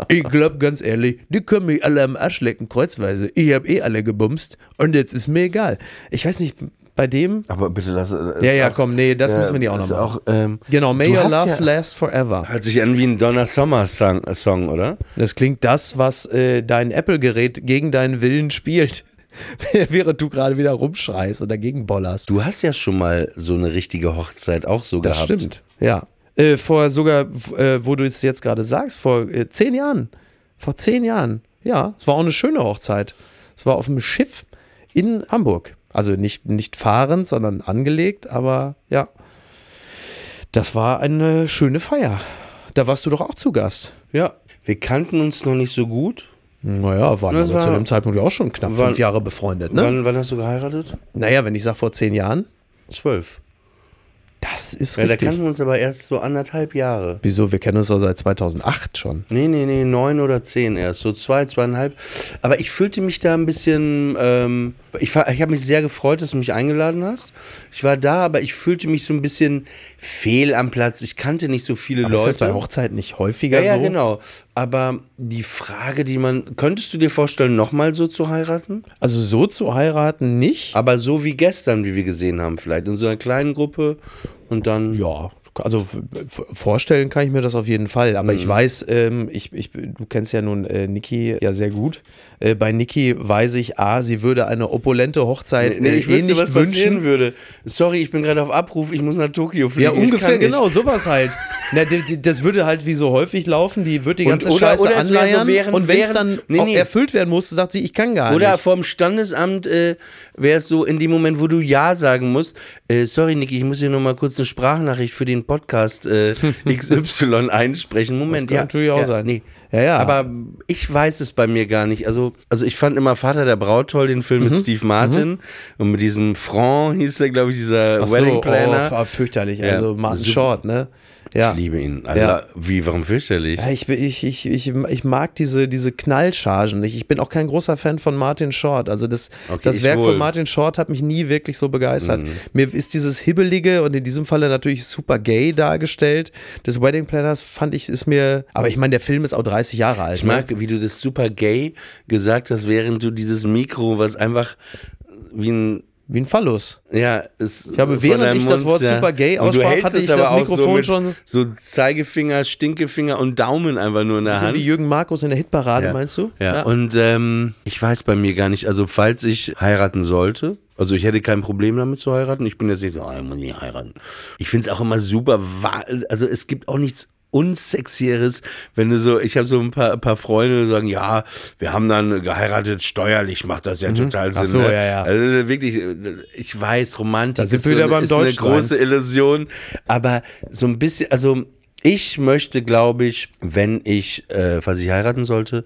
Ich glaube ganz ehrlich, die können mich alle am Arsch lecken, kreuzweise. Ich habe eh alle gebumst und jetzt ist mir egal. Ich weiß nicht, bei dem. Aber bitte lass äh, Ja, ja, auch- komm, nee, das äh, müssen wir nicht auch noch machen. Auch, ähm, Genau, May Your Love ja- Last Forever. Hört sich an wie ein Donna Summer Song, äh, Song oder? Das klingt das, was äh, dein Apple-Gerät gegen deinen Willen spielt. Während du gerade wieder rumschreist und dagegen bollerst. Du hast ja schon mal so eine richtige Hochzeit auch so Das gehabt. stimmt, ja. Äh, vor sogar, äh, wo du es jetzt gerade sagst, vor äh, zehn Jahren. Vor zehn Jahren. Ja, es war auch eine schöne Hochzeit. Es war auf einem Schiff in Hamburg. Also nicht, nicht fahrend, sondern angelegt, aber ja. Das war eine schöne Feier. Da warst du doch auch zu Gast. Ja. Wir kannten uns noch nicht so gut. Naja, waren Das aber zu war- dem Zeitpunkt ja auch schon knapp war- fünf Jahre befreundet, ne? Wann, wann hast du geheiratet? Naja, wenn ich sage vor zehn Jahren, Zwölf. Das ist Ja, da richtig. kannten wir uns aber erst so anderthalb Jahre. Wieso? Wir kennen uns doch seit 2008 schon. Nee, nee, nee, neun oder zehn erst, so zwei, zweieinhalb. Aber ich fühlte mich da ein bisschen, ähm, ich, war- ich habe mich sehr gefreut, dass du mich eingeladen hast. Ich war da, aber ich fühlte mich so ein bisschen fehl am Platz. Ich kannte nicht so viele Aber Leute. ist das bei Hochzeiten nicht häufiger ja, ja, so? genau. Aber die Frage, die man, könntest du dir vorstellen, nochmal so zu heiraten? Also so zu heiraten nicht. Aber so wie gestern, wie wir gesehen haben, vielleicht in so einer kleinen Gruppe und dann. Ja, also vorstellen kann ich mir das auf jeden Fall. Aber Mhm. ich weiß, ähm, ich, ich, du kennst ja nun äh, Niki ja sehr gut. Äh, bei Niki weiß ich, A, sie würde eine opulente Hochzeit Nee, äh, ich eh wüsste, nicht was wünschen. würde. Sorry, ich bin gerade auf Abruf, ich muss nach Tokio fliegen. Ja, ungefähr, genau, sowas halt. Na, das würde halt wie so häufig laufen, die wird die Und- ganze oder- Scheiße oder wäre so anleiern während- und wenn es dann Nee, nee. erfüllt werden muss, sagt sie, ich kann gar Oder nicht. vom Standesamt äh, wäre es so in dem Moment, wo du Ja sagen musst. Äh, sorry, Niki, ich muss hier nochmal kurz eine Sprachnachricht für den Podcast äh, XY einsprechen. Moment, kann ja. natürlich auch ja, sein. Nee. Ja, ja. Aber ich weiß es bei mir gar nicht. Also, also ich fand immer Vater der Braut toll, den Film Mhm. mit Steve Martin. Und mit diesem Franc hieß der, glaube ich, dieser Ach so, Wedding oh, Planner. f- fürchterlich. Ja, Also Martin. Short, ne? Ja. Ich liebe ihn. Alter. Ja. Wie, warum fürchterlich? Ja, ich, ich, ich, ich, ich mag diese, diese Knallchargen nicht. Ich bin auch kein großer Fan von Martin Short. Also das, Okay, das Werk wohl. Mhm. von Martin Short hat mich nie wirklich so begeistert. Mir ist dieses Hibbelige und in diesem Falle natürlich super gay dargestellt. Das Wedding Planners fand ich, ist mir, aber ich meine, der Film ist auch 30 Jahre alt. Ich mag, wie du das super gay gesagt hast, während du dieses Mikro, was einfach wie ein Ne? Wie ein Phallus. Ja, es Ich habe, während ich das Wort super gay aussprach, hatte es ich aber das auch Mikrofon so schon- So Zeigefinger, Stinkefinger und Daumen einfach nur in der Hand. wie Jürgen Markus in der Hitparade, Ja. meinst du? Ja, und ähm, ich weiß bei mir gar nicht, also falls ich heiraten sollte, also ich hätte kein Problem damit zu heiraten. Ich bin jetzt nicht so, ah, ich muss nicht heiraten. Ich finde es auch immer super, also es gibt auch nichts unsexieres, wenn du so, ich habe so ein paar, paar Freunde, die sagen, ja, wir haben dann geheiratet, steuerlich macht das ja total Sinn. Mhm. Ach so, ne? ja, ja. Also wirklich, ich weiß, Romantik Da sind ist, wir so, wieder beim ist eine große Illusion, aber so ein bisschen, also ich möchte, glaube ich, wenn ich, äh, falls ich heiraten sollte,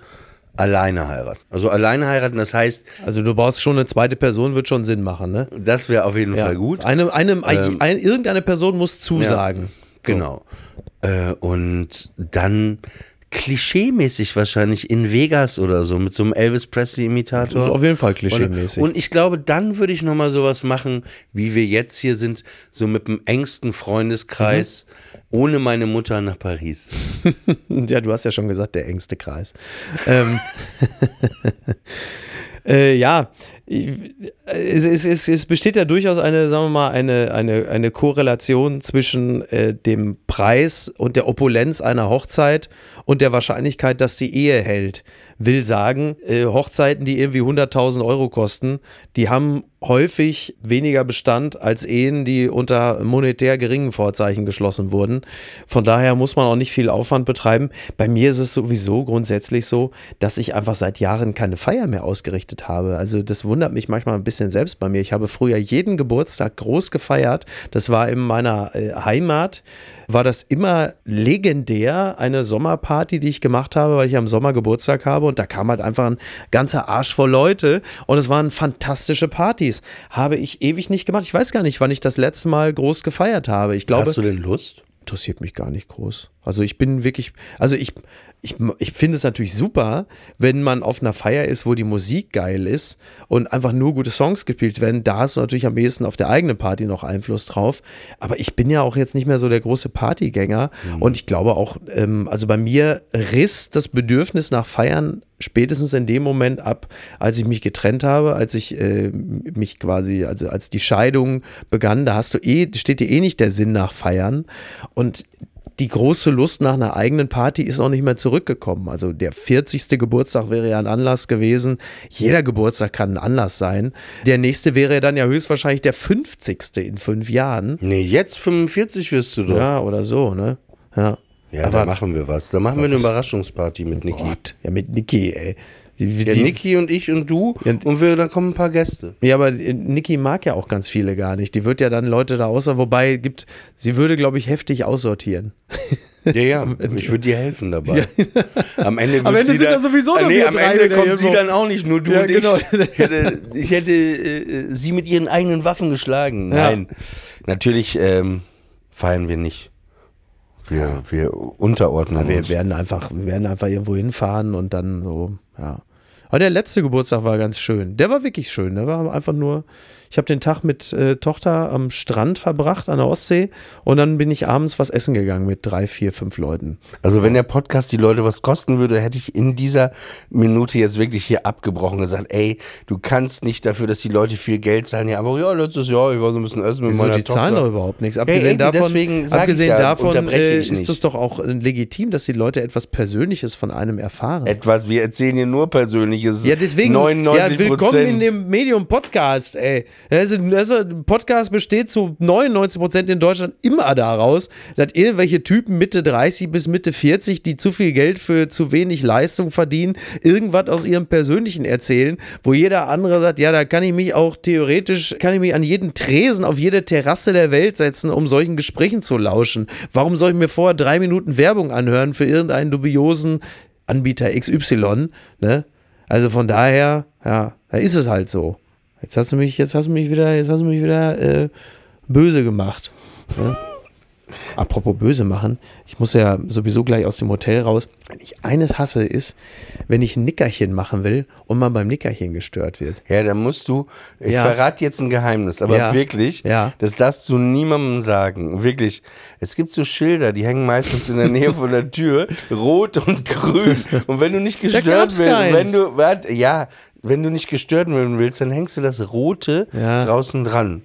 alleine heiraten. Also alleine heiraten, das heißt, Also du brauchst schon eine zweite Person, wird schon Sinn machen, ne? das wäre auf jeden Fall gut. Eine, eine, Ähm, ein, irgendeine Person muss zusagen. Genau. Äh, und dann klischeemäßig wahrscheinlich in Vegas oder so mit so einem Elvis Presley-Imitator. Das ist auf jeden Fall klischeemäßig. Und, und ich glaube, dann würde ich nochmal sowas machen, wie wir jetzt hier sind, so mit dem engsten Freundeskreis, Mhm. ohne meine Mutter nach Paris. Ja, du hast ja schon gesagt, der engste Kreis. ähm, äh, ja, es, es, es, es besteht ja durchaus eine, sagen wir mal, eine, eine, eine Korrelation zwischen äh, dem Preis und der Opulenz einer Hochzeit und der Wahrscheinlichkeit, dass die Ehe hält. Will sagen, äh, Hochzeiten, die irgendwie 100.000 Euro kosten, die haben häufig weniger Bestand als Ehen, die unter monetär geringen Vorzeichen geschlossen wurden. Von daher muss man auch nicht viel Aufwand betreiben. Bei mir ist es sowieso grundsätzlich so, dass ich einfach seit Jahren keine Feier mehr ausgerichtet habe. Also das wundert mich manchmal ein bisschen selbst bei mir. Ich habe früher jeden Geburtstag groß gefeiert. Das war in meiner äh, Heimat. War das immer legendär, eine Sommerparty, die ich gemacht habe, weil ich am Sommer Geburtstag habe und da kam halt einfach ein ganzer Arsch voll Leute und es waren fantastische Partys. Habe ich ewig nicht gemacht. Ich weiß gar nicht, wann ich das letzte Mal groß gefeiert habe. Ich glaube, Hast du denn Lust? interessiert mich gar nicht groß. Also ich bin wirklich, also ich, ich, ich finde es natürlich super, wenn man auf einer Feier ist, wo die Musik geil ist und einfach nur gute Songs gespielt werden. Da hast du natürlich am ehesten auf der eigenen Party noch Einfluss drauf. Aber ich bin ja auch jetzt nicht mehr so der große Partygänger. Und ich glaube auch, ähm, also bei mir riss das Bedürfnis nach Feiern spätestens in dem Moment ab, als ich mich getrennt habe, als ich äh, mich quasi, also als die Scheidung begann, da hast du eh, steht dir eh nicht der Sinn nach Feiern. Und die große Lust nach einer eigenen Party ist auch nicht mehr zurückgekommen. Also der 40. Geburtstag wäre ja ein Anlass gewesen. Jeder Geburtstag kann ein Anlass sein. Der nächste wäre dann ja höchstwahrscheinlich der 50. in fünf Jahren. Nee, jetzt 45 wirst du doch. Ja, Ja, oder so, ne? Ja. da Aber- machen wir was. Da machen wir eine Überraschungsparty mit Niki. Gott, ja, mit Niki, ey. Die, Ja, die- Niki und ich und du Ja, und wir, dann kommen ein paar Gäste. Ja, aber äh, Niki mag ja auch ganz viele gar nicht. Die wird ja dann Leute da außer, wobei gibt, sie würde, glaube ich, heftig aussortieren. Ja, ja, ich würde dir helfen dabei. Am Ende, Am Ende sie sind da sowieso noch nee, am Ende kommt sie dann auch nicht, nur du Ja, und genau. ich. Ich hätte, ich hätte äh, sie mit ihren eigenen Waffen geschlagen. Ja. Nein, natürlich, ähm, feiern wir nicht. Wir, wir unterordnen Wir uns. werden einfach, wir werden einfach irgendwo hinfahren und dann so, ja. Aber der letzte Geburtstag war ganz schön. Der war wirklich schön. Der war einfach nur. Ich habe den Tag mit äh, Tochter am Strand verbracht an der Ostsee und dann bin ich abends was essen gegangen mit drei, vier, fünf Leuten. Also wenn der Podcast die Leute was kosten würde, hätte ich in dieser Minute jetzt wirklich hier abgebrochen und gesagt, ey, du kannst nicht dafür, dass die Leute viel Geld zahlen. Ja, aber ja, letztes Jahr, ich war so ein bisschen essen mit Wieso, meiner die Tochter. zahlen doch überhaupt nichts. Abgesehen eben, davon, deswegen abgesehen ja, davon äh, ist es doch auch äh, legitim, dass die Leute etwas Persönliches von einem erfahren. Etwas, wir erzählen hier nur Persönliches. Ja, deswegen, 99 ja, willkommen in dem Medium-Podcast, ey. Also, also, Podcast besteht zu 99 Prozent in Deutschland immer daraus, dass irgendwelche Typen Mitte 30 bis Mitte 40, die zu viel Geld für zu wenig Leistung verdienen, irgendwas aus ihrem Persönlichen erzählen, wo jeder andere sagt, ja, da kann ich mich auch theoretisch, kann ich mich an jeden Tresen auf jede Terrasse der Welt setzen, um solchen Gesprächen zu lauschen. Warum soll ich mir vorher drei Minuten Werbung anhören für irgendeinen dubiosen Anbieter XY, ne? Also von daher, ja, da ist es halt so. Jetzt hast du mich, jetzt hast du mich wieder, jetzt hast du mich wieder äh, böse gemacht. Ne? Apropos böse machen, ich muss ja sowieso gleich aus dem Hotel raus. Wenn ich eines hasse, ist, wenn ich ein Nickerchen machen will und man beim Nickerchen gestört wird. Ja, da musst du, ich Ja. verrate jetzt ein Geheimnis, aber Ja. wirklich, Ja. das darfst du niemandem sagen. Wirklich. Es gibt so Schilder, die hängen meistens in der Nähe von der Tür, rot und grün. Und wenn du nicht gestört keins. wenn du, warte, ja, wenn du nicht gestört werden willst, dann hängst du das rote Ja. draußen dran.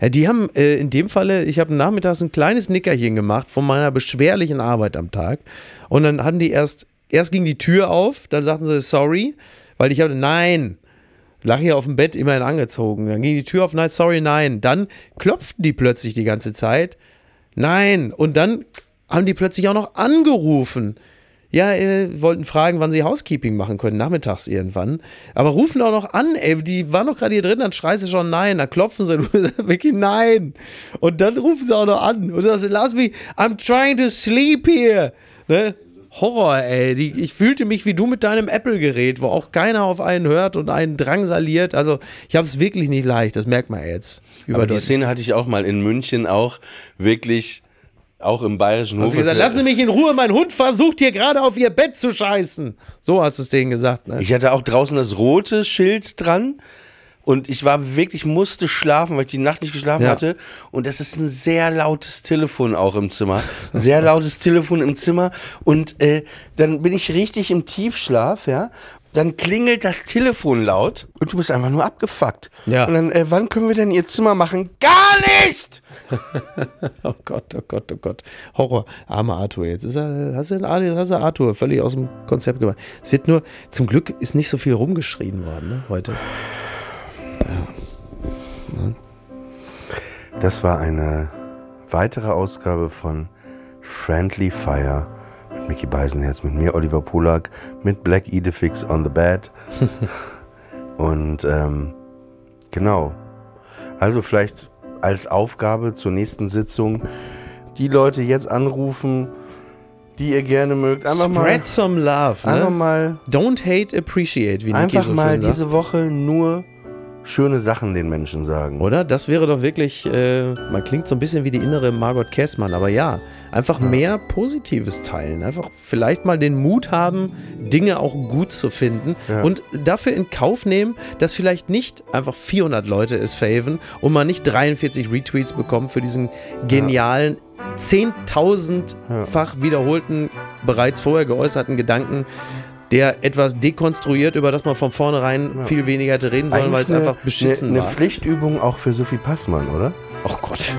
Ja, die haben äh, in dem Falle, ich habe nachmittags ein kleines Nickerchen gemacht von meiner beschwerlichen Arbeit am Tag. Und dann hatten die erst, erst ging die Tür auf, dann sagten sie sorry, weil ich hatte, nein, lag hier auf dem Bett immerhin angezogen. Dann ging die Tür auf, nein, sorry, nein. Dann klopften die plötzlich die ganze Zeit, nein. Und dann haben die plötzlich auch noch angerufen. Ja, äh, wollten fragen, wann sie Housekeeping machen können, nachmittags irgendwann. Aber rufen auch noch an, ey, die waren doch gerade hier drin, dann schreist du schon nein, dann klopfen sie, wirklich nein. Und dann rufen sie auch noch an und sagst, lass mich, I'm trying to sleep here. Ne? Horror, ey. Die, ich fühlte mich wie du mit deinem Apple-Gerät, wo auch keiner auf einen hört und einen drangsaliert. Also, ich habe es wirklich nicht leicht, das merkt man jetzt. Aber die. Szene hatte ich auch mal in München auch wirklich, auch im bayerischen Hast Hof. du gesagt, lassen Sie mich in Ruhe, mein Hund versucht hier gerade auf Ihr Bett zu scheißen. So hast du es denen gesagt. Ne? Ich hatte auch draußen das rote Schild dran. Und ich war wirklich, musste schlafen, weil ich die Nacht nicht geschlafen Ja. hatte. Und das ist ein sehr lautes Telefon auch im Zimmer. Sehr lautes Telefon im Zimmer. Und äh, dann bin ich richtig im Tiefschlaf, ja. Dann klingelt das Telefon laut und du bist einfach nur abgefuckt. Ja. Und dann, äh, wann können wir denn ihr Zimmer machen? Gar nicht! Oh Gott, oh Gott, oh Gott. Horror. Armer Arthur. Jetzt ist er, hast du, den, hast du Arthur völlig aus dem Konzept gemacht. Es wird nur, zum Glück ist nicht so viel rumgeschrien worden ne, heute. Das war eine weitere Ausgabe von Friendly Fire Mickey Beisenherz, mit mir Oliver Polak, mit Black Idefix on the Bed. Und ähm, genau. Also vielleicht als Aufgabe zur nächsten Sitzung die Leute jetzt anrufen, die ihr gerne mögt. Einfach mal, Spread some love. einfach Ne? mal, Don't hate, appreciate, wie Niki einfach so mal diese Woche nur schöne Sachen den Menschen sagen. Oder? Das wäre doch wirklich, äh, man klingt so ein bisschen wie die innere Margot Kessmann, aber ja, einfach mehr Positives teilen. Einfach vielleicht mal den Mut haben, Dinge auch gut zu finden Ja. und dafür in Kauf nehmen, dass vielleicht nicht einfach 400 Leute es faven und man nicht 43 Retweets bekommt für diesen genialen, 10.000-fach wiederholten, bereits vorher geäußerten Gedanken, der etwas dekonstruiert, über das man von vornherein viel weniger hätte reden sollen, weil es einfach beschissen eine, war. Eine Pflichtübung auch für Sophie Passmann, oder? Oh Gott.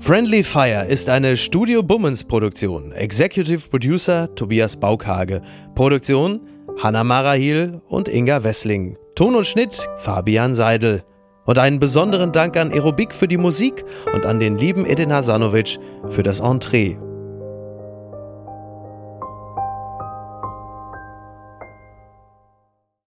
Friendly Fire ist eine Studio Bummens Produktion. Executive Producer Tobias Baukhage. Produktion Hanna Marahil und Inga Wessling. Ton und Schnitt Fabian Seidel. Und einen besonderen Dank an Aerobik für die Musik und an den lieben Edin Hasanovic für das Entree.